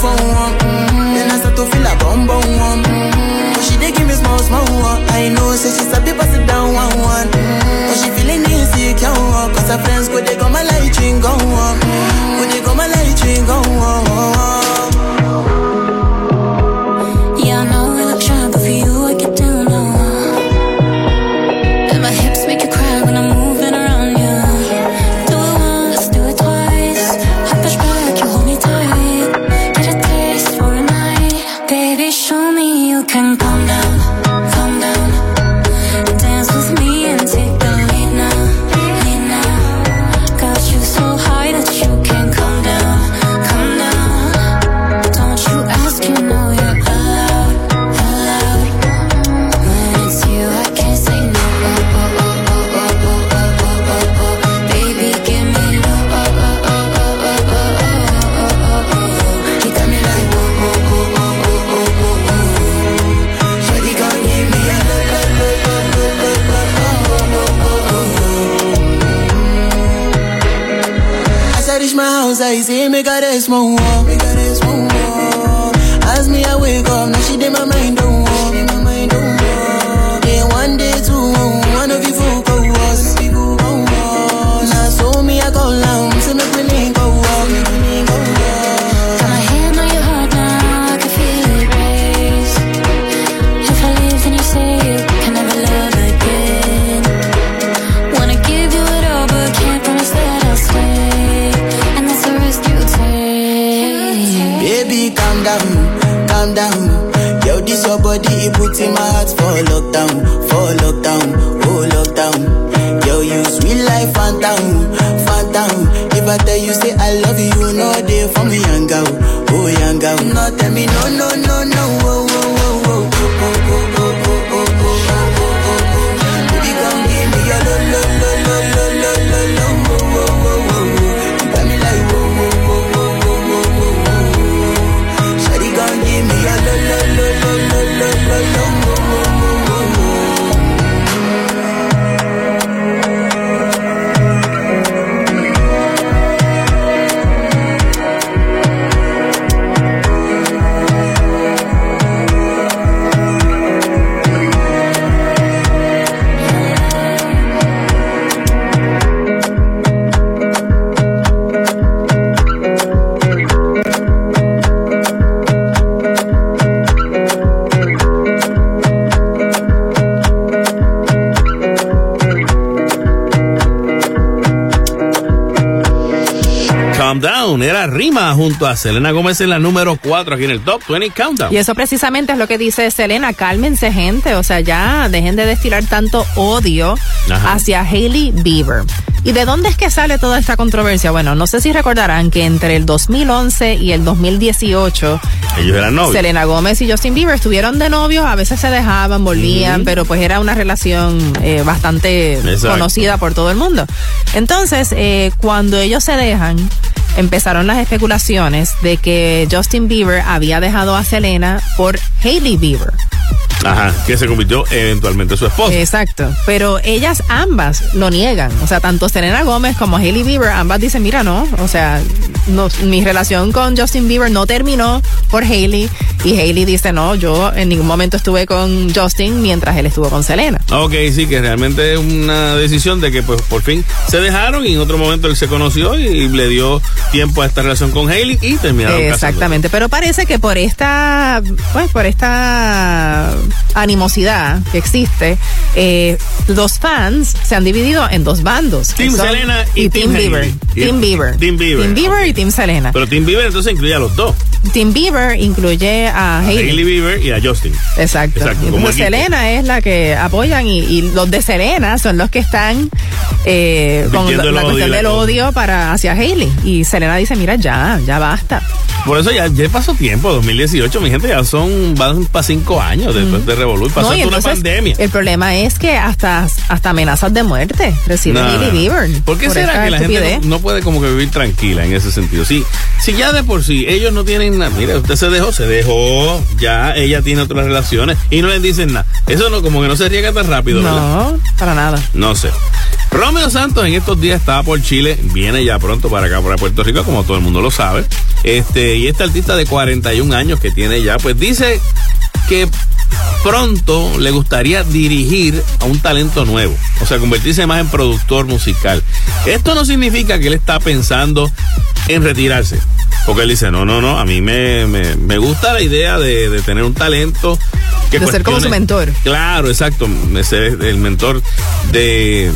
for one. Mm-hmm. Then I start to feel a bum bum one. Mm-hmm. But she dey give me small small one. I know say she sabi pass it down one one. Mm-hmm. But she feeling insecure. Cause her friends go they go my light ring go on. Go they go my light ring go on. y si me small one down. No terminó, no, no, no. Junto a Selena Gómez en la número 4 aquí en el Top 20 Countdown. Y eso precisamente es lo que dice Selena, cálmense gente, o sea, ya dejen de destilar tanto odio Ajá. hacia Hailey Bieber. ¿Y de dónde es que sale toda esta controversia? Bueno, no sé si recordarán que entre el 2011 y el 2018 Ellos eran novios. Selena Gómez y Justin Bieber estuvieron de novios, a veces se dejaban, volvían, pero pues era una relación eh, bastante Exacto. conocida por todo el mundo. Entonces, eh, cuando ellos se dejan, empezaron las especulaciones de que Justin Bieber había dejado a Selena por Hailey Bieber. Ajá, que se convirtió eventualmente en su esposa. Exacto. Pero ellas ambas lo niegan. O sea, tanto Selena Gómez como Hailey Bieber, ambas dicen, mira, no. O sea, no, mi relación con Justin Bieber no terminó por Hailey. Y Hailey dice, no, yo en ningún momento estuve con Justin mientras él estuvo con Selena. Ok, sí, que realmente es una decisión de que pues por fin se dejaron y en otro momento él se conoció y le dio tiempo a esta relación con Hailey y terminaron casándose. Exactamente, pero parece que por esta, pues por esta animosidad que existe, eh, los fans se han dividido en dos bandos. Team Selena y Team Bieber. Hailey. Team Bieber. Team Bieber. Team Bieber y Team Selena. Pero Team Bieber entonces incluye a los dos. Team Bieber incluye a A Hailey. Hailey Bieber y a Justin. Exacto. Como entonces. Selena es la que apoyan y, y los de Selena son los que están eh, con la, la cuestión del odio para hacia Hailey. Y Selena dice, mira, ya, ya basta. Por eso ya, ya pasó tiempo, 2018, mi gente, ya son, van para cinco años después de Revolut. Pasó No, una entonces, pandemia. El problema es que hasta, hasta amenazas de muerte recibe No, Hailey no. Bieber. ¿Por qué por será que la gente no, no puede como que vivir tranquila en ese sentido? Si, si ya de por sí ellos no tienen nada, mira, usted se dejó, se dejó, ya ella tiene otras relaciones y no les dicen nada. Eso no, como que no se riega tan rápido, ¿verdad? No, para nada. No sé. Romeo Santos en estos días estaba por Chile, viene ya pronto para acá, para Puerto Rico, como todo el mundo lo sabe. Este, y este artista de 41 años que tiene ya, pues dice que pronto le gustaría dirigir a un talento nuevo, o sea, convertirse más en productor musical. Esto no significa que él está pensando en retirarse, porque él dice, no, no, no, a mí me, me, me gusta la idea de, de tener un talento. Que De ser como su mentor. Claro, exacto, ser el mentor de,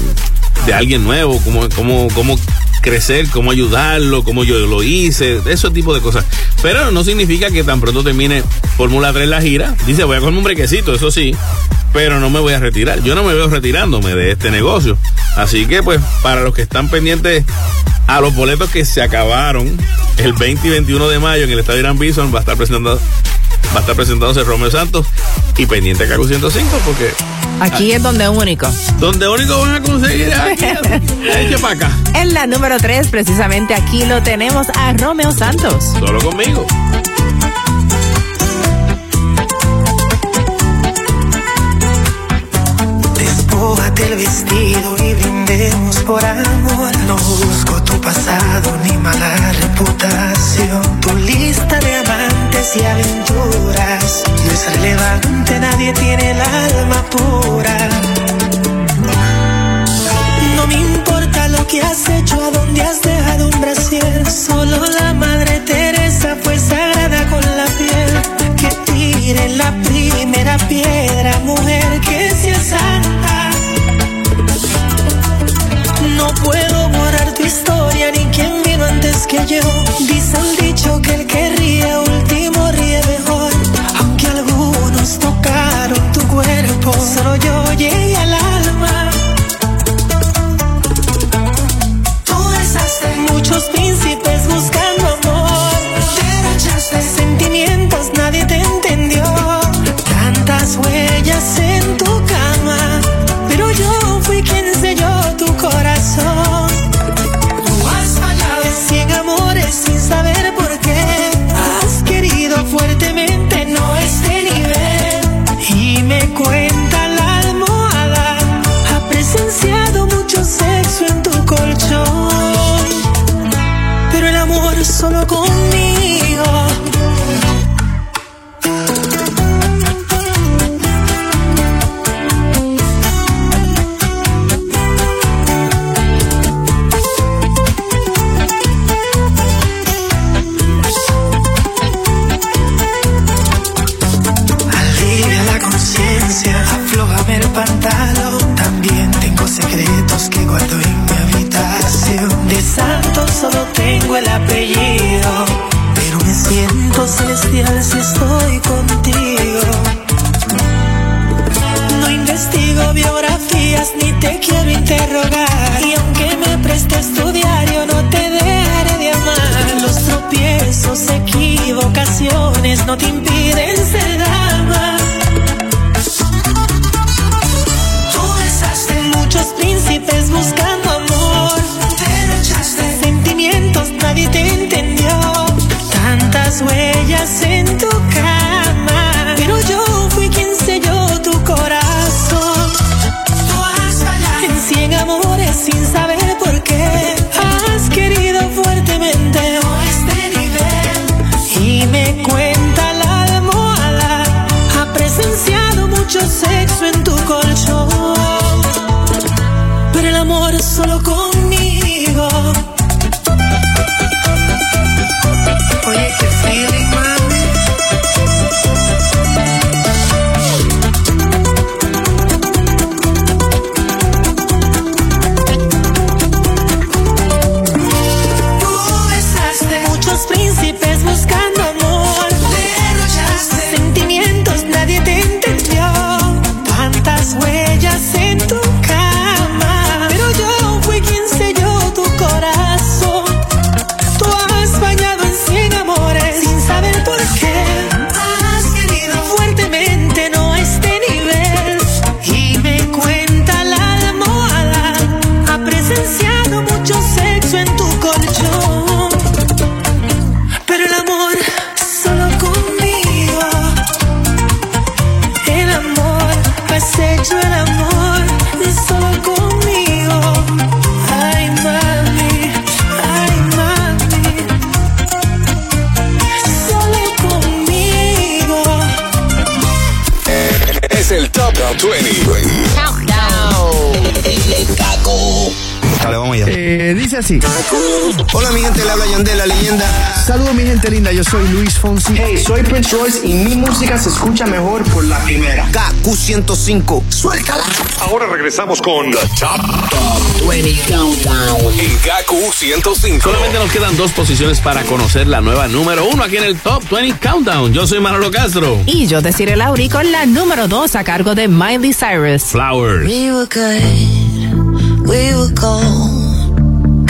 de alguien nuevo, cómo, cómo, cómo crecer, cómo ayudarlo, cómo yo lo hice, ese tipo de cosas. Pero no significa que tan pronto termine Fórmula 3 la gira. Dice, voy a coger un brequecito, eso sí, pero no me voy a retirar. Yo no me veo retirándome de este negocio. Así que, pues, para los que están pendientes a los boletos que se acabaron el 20 y 21 de mayo en el Estadio Irán Bison, va a estar presentando. Va a estar presentándose Romeo Santos y pendiente Cacu 105 porque Aquí es donde único. donde único van a conseguir aquí, eche para acá, En la número 3, precisamente aquí lo tenemos a Romeo Santos. solo conmigo. Despójate el vestido y brindemos por amor. No busco tu pasado ni mala reputación. Tu lista de amantes y aventuras hecho el amor de solo dice así. Hola mi gente, le habla Yandel, la leyenda. Saludos mi gente linda, yo soy Luis Fonsi. Hey, soy Prince Royce y mi música se escucha mejor por la primera. KQ105. Suéltala. Ahora regresamos con The Top, Top 20 Countdown en KQ 105. Solamente nos quedan dos posiciones para conocer la nueva número uno aquí en el Top 20 Countdown. Yo soy Manolo Castro. Y yo deciré Lauri con la número 2 a cargo de Miley Cyrus. Flowers. We were good, we were gold.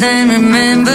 then remember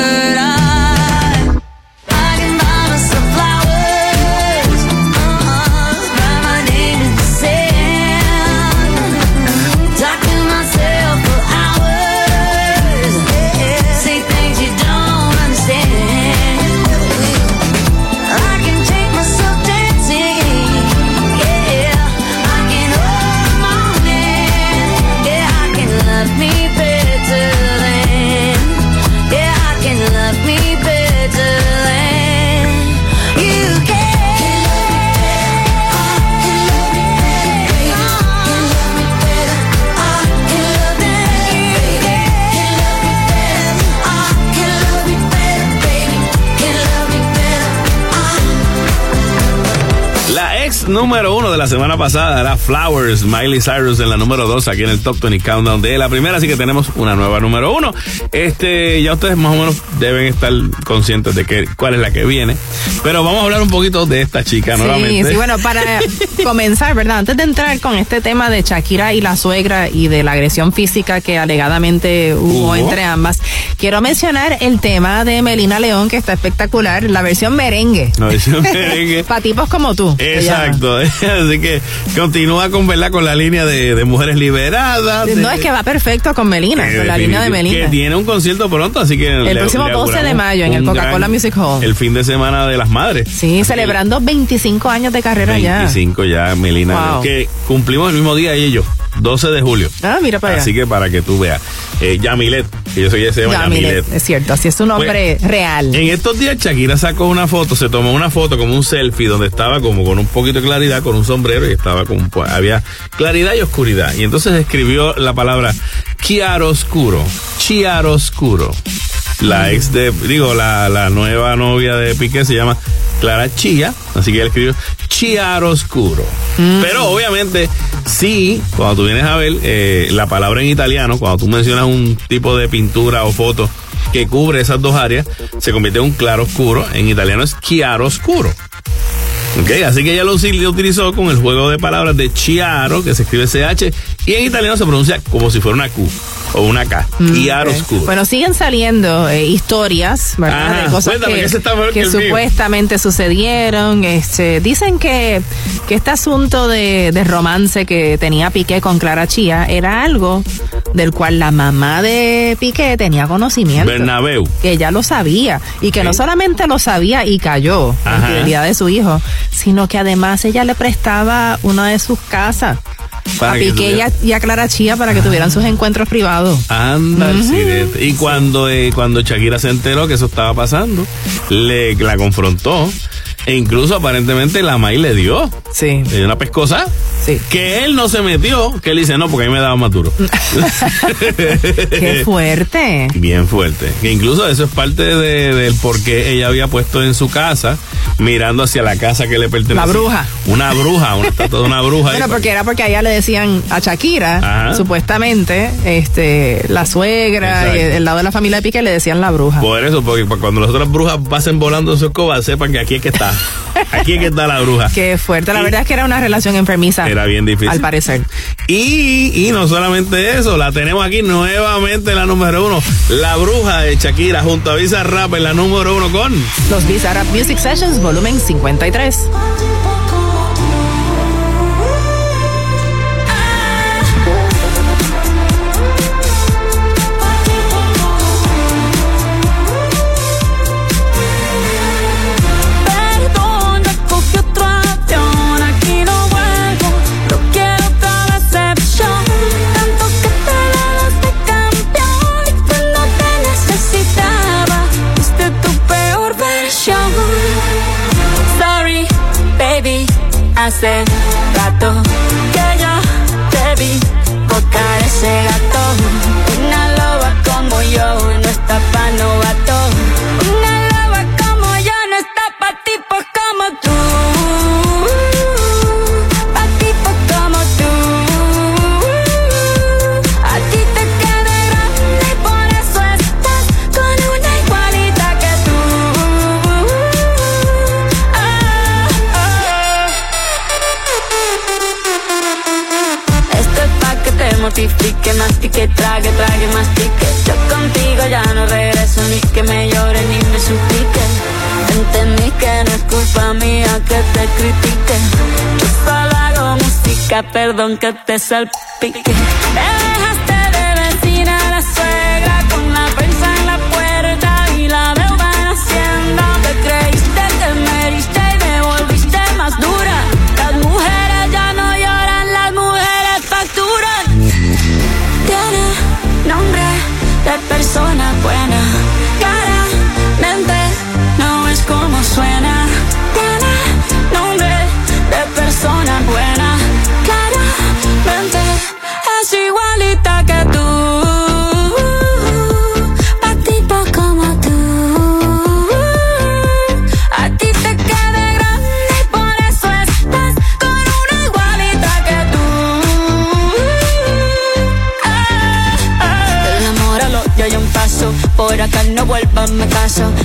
Número uno de la semana pasada era Flowers, Miley Cyrus en la número dos aquí en el Top 20 Countdown de la primera, así que tenemos una nueva número uno. Este, ya ustedes más o menos deben estar conscientes de que, cuál es la que viene, pero vamos a hablar un poquito de esta chica nuevamente. Sí, sí, bueno, para comenzar, ¿verdad? Antes de entrar con este tema de Shakira y la suegra y de la agresión física que alegadamente hubo, Hubo. entre ambas, quiero mencionar el tema de Melina León, que está espectacular, la versión merengue. La versión merengue. Para tipos como tú. llama. Exacto, así que continúa con, ¿verdad? con la línea de, de mujeres liberadas. No, de- es que va perfecto con Melina, con la línea de Melina. Que tiene un concierto pronto, así que. El próximo 12 de mayo en el Coca-Cola Music Hall. El fin de semana de las madres. Sí, celebrando 25 años de carrera ya. 25 ya, Melina. Wow. Que cumplimos el mismo día ella y yo, 12 de julio. Ah, mira para allá. Así que para que tú veas. Eh, Yamilet, que yo soy ese llama Yamilet, Yamilet. es cierto, así es un nombre real. En estos días Shakira sacó una foto, se tomó una foto como un selfie donde estaba como con un poquito de claridad, con un sombrero y estaba como, pues, había claridad y oscuridad. Y entonces escribió la palabra chiaroscuro, chiaroscuro. La ex de, digo, la, la nueva novia de Piqué se llama Clara Chía, así que él escribió chiaroscuro. Pero obviamente, sí, cuando tú vienes a ver eh, la palabra en italiano, cuando tú mencionas un tipo de pintura o foto que cubre esas dos áreas se convierte en un claro oscuro. En italiano es chiaro oscuro. Ok, así que ella lo utilizó con el juego de palabras de chiaro, que se escribe CH, y en italiano se pronuncia como si fuera una Q o una K. Chiaro oscuro. Bueno, siguen saliendo eh, historias, ¿verdad? De cosas cuéntame, que, que mío. supuestamente sucedieron. Este, dicen que, que este asunto de, de romance que tenía Piqué con Clara Chía era algo del cual la mamá de Piqué tenía conocimiento. Bernabéu. que ella lo sabía y que no solamente lo sabía y cayó en Ajá. fidelidad de su hijo, sino que además ella le prestaba una de sus casas Para a que Piqué y a, Clara Chía para que tuvieran sus encuentros privados. Anda, el sirete. Y cuando, eh, cuando Shakira se enteró que eso estaba pasando, le la confrontó. E incluso aparentemente la May le dio. Sí. Le dio una pescosa. Sí. Que él no se metió. Que él dice, no, porque a mí me daba más duro. Qué fuerte. Bien fuerte. Que incluso eso es parte de- del por qué ella había puesto en su casa, mirando hacia la casa que le pertenecía. La bruja. Una bruja, una estatua de una bruja. ahí. Bueno, porque era porque allá le decían a Shakira, Ajá. supuestamente, este, la suegra y el lado de la familia de Piqué le decían la bruja. Por eso, porque cuando las otras brujas pasen volando en su escoba, sepan que aquí es que está. Aquí es que está la bruja. Qué fuerte. La Y- verdad es que era una relación enfermiza. Era bien difícil. Al parecer. Y, y no solamente eso, la tenemos aquí nuevamente la número uno. La bruja de Shakira junto a Visa Rap en la número uno con. Los Bizarrap Music Sessions, volumen 53. Hace que te salpique. Me eh,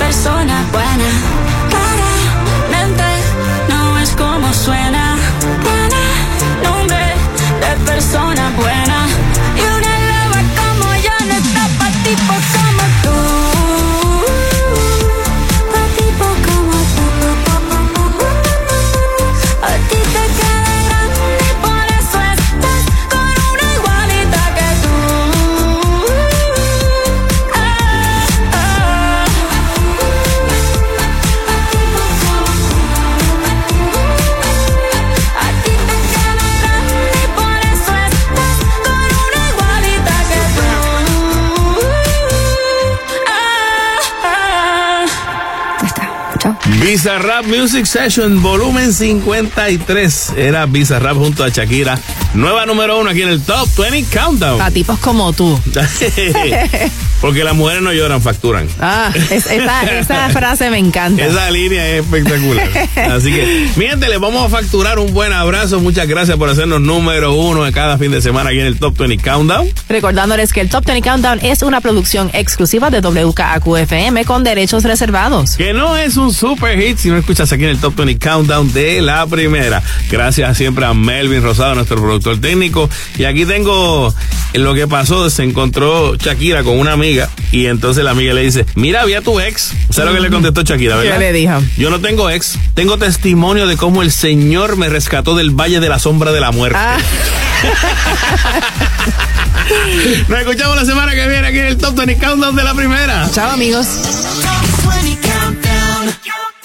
persona buena. Claramente no es como suena. Tiene nombre de persona buena. Y una loba como yo no está pa' tipo Bizarrap Music Session, volumen 53. Era Bizarrap junto a Shakira. Nueva número uno aquí en el Top 20 Countdown. A tipos como tú. Porque las mujeres no lloran, facturan. Ah, es- esa, esa frase me encanta. Esa línea es espectacular. Así que, mi gente, les vamos a facturar un buen abrazo. Muchas gracias por hacernos número uno de cada fin de semana aquí en el Top 20 Countdown. Recordándoles que el Top 20 Countdown es una producción exclusiva de WKAQ-FM con derechos reservados. Que no es un super hit si no escuchas aquí en el Top 20 Countdown de la primera. Gracias siempre a Melvin Rosado, nuestro productor técnico. Y aquí tengo lo que pasó. Se encontró Shakira con una amiga y entonces la amiga le dice, mira, había tu ex. ¿Sabes lo que le contestó Shakira, verdad? ¿Qué le dijo? Yo no tengo ex. Tengo testimonio de cómo el Señor me rescató del Valle de la Sombra de la Muerte. Ah. Nos escuchamos la semana que viene aquí en el Top 20 Countdown de la primera. Chao, amigos.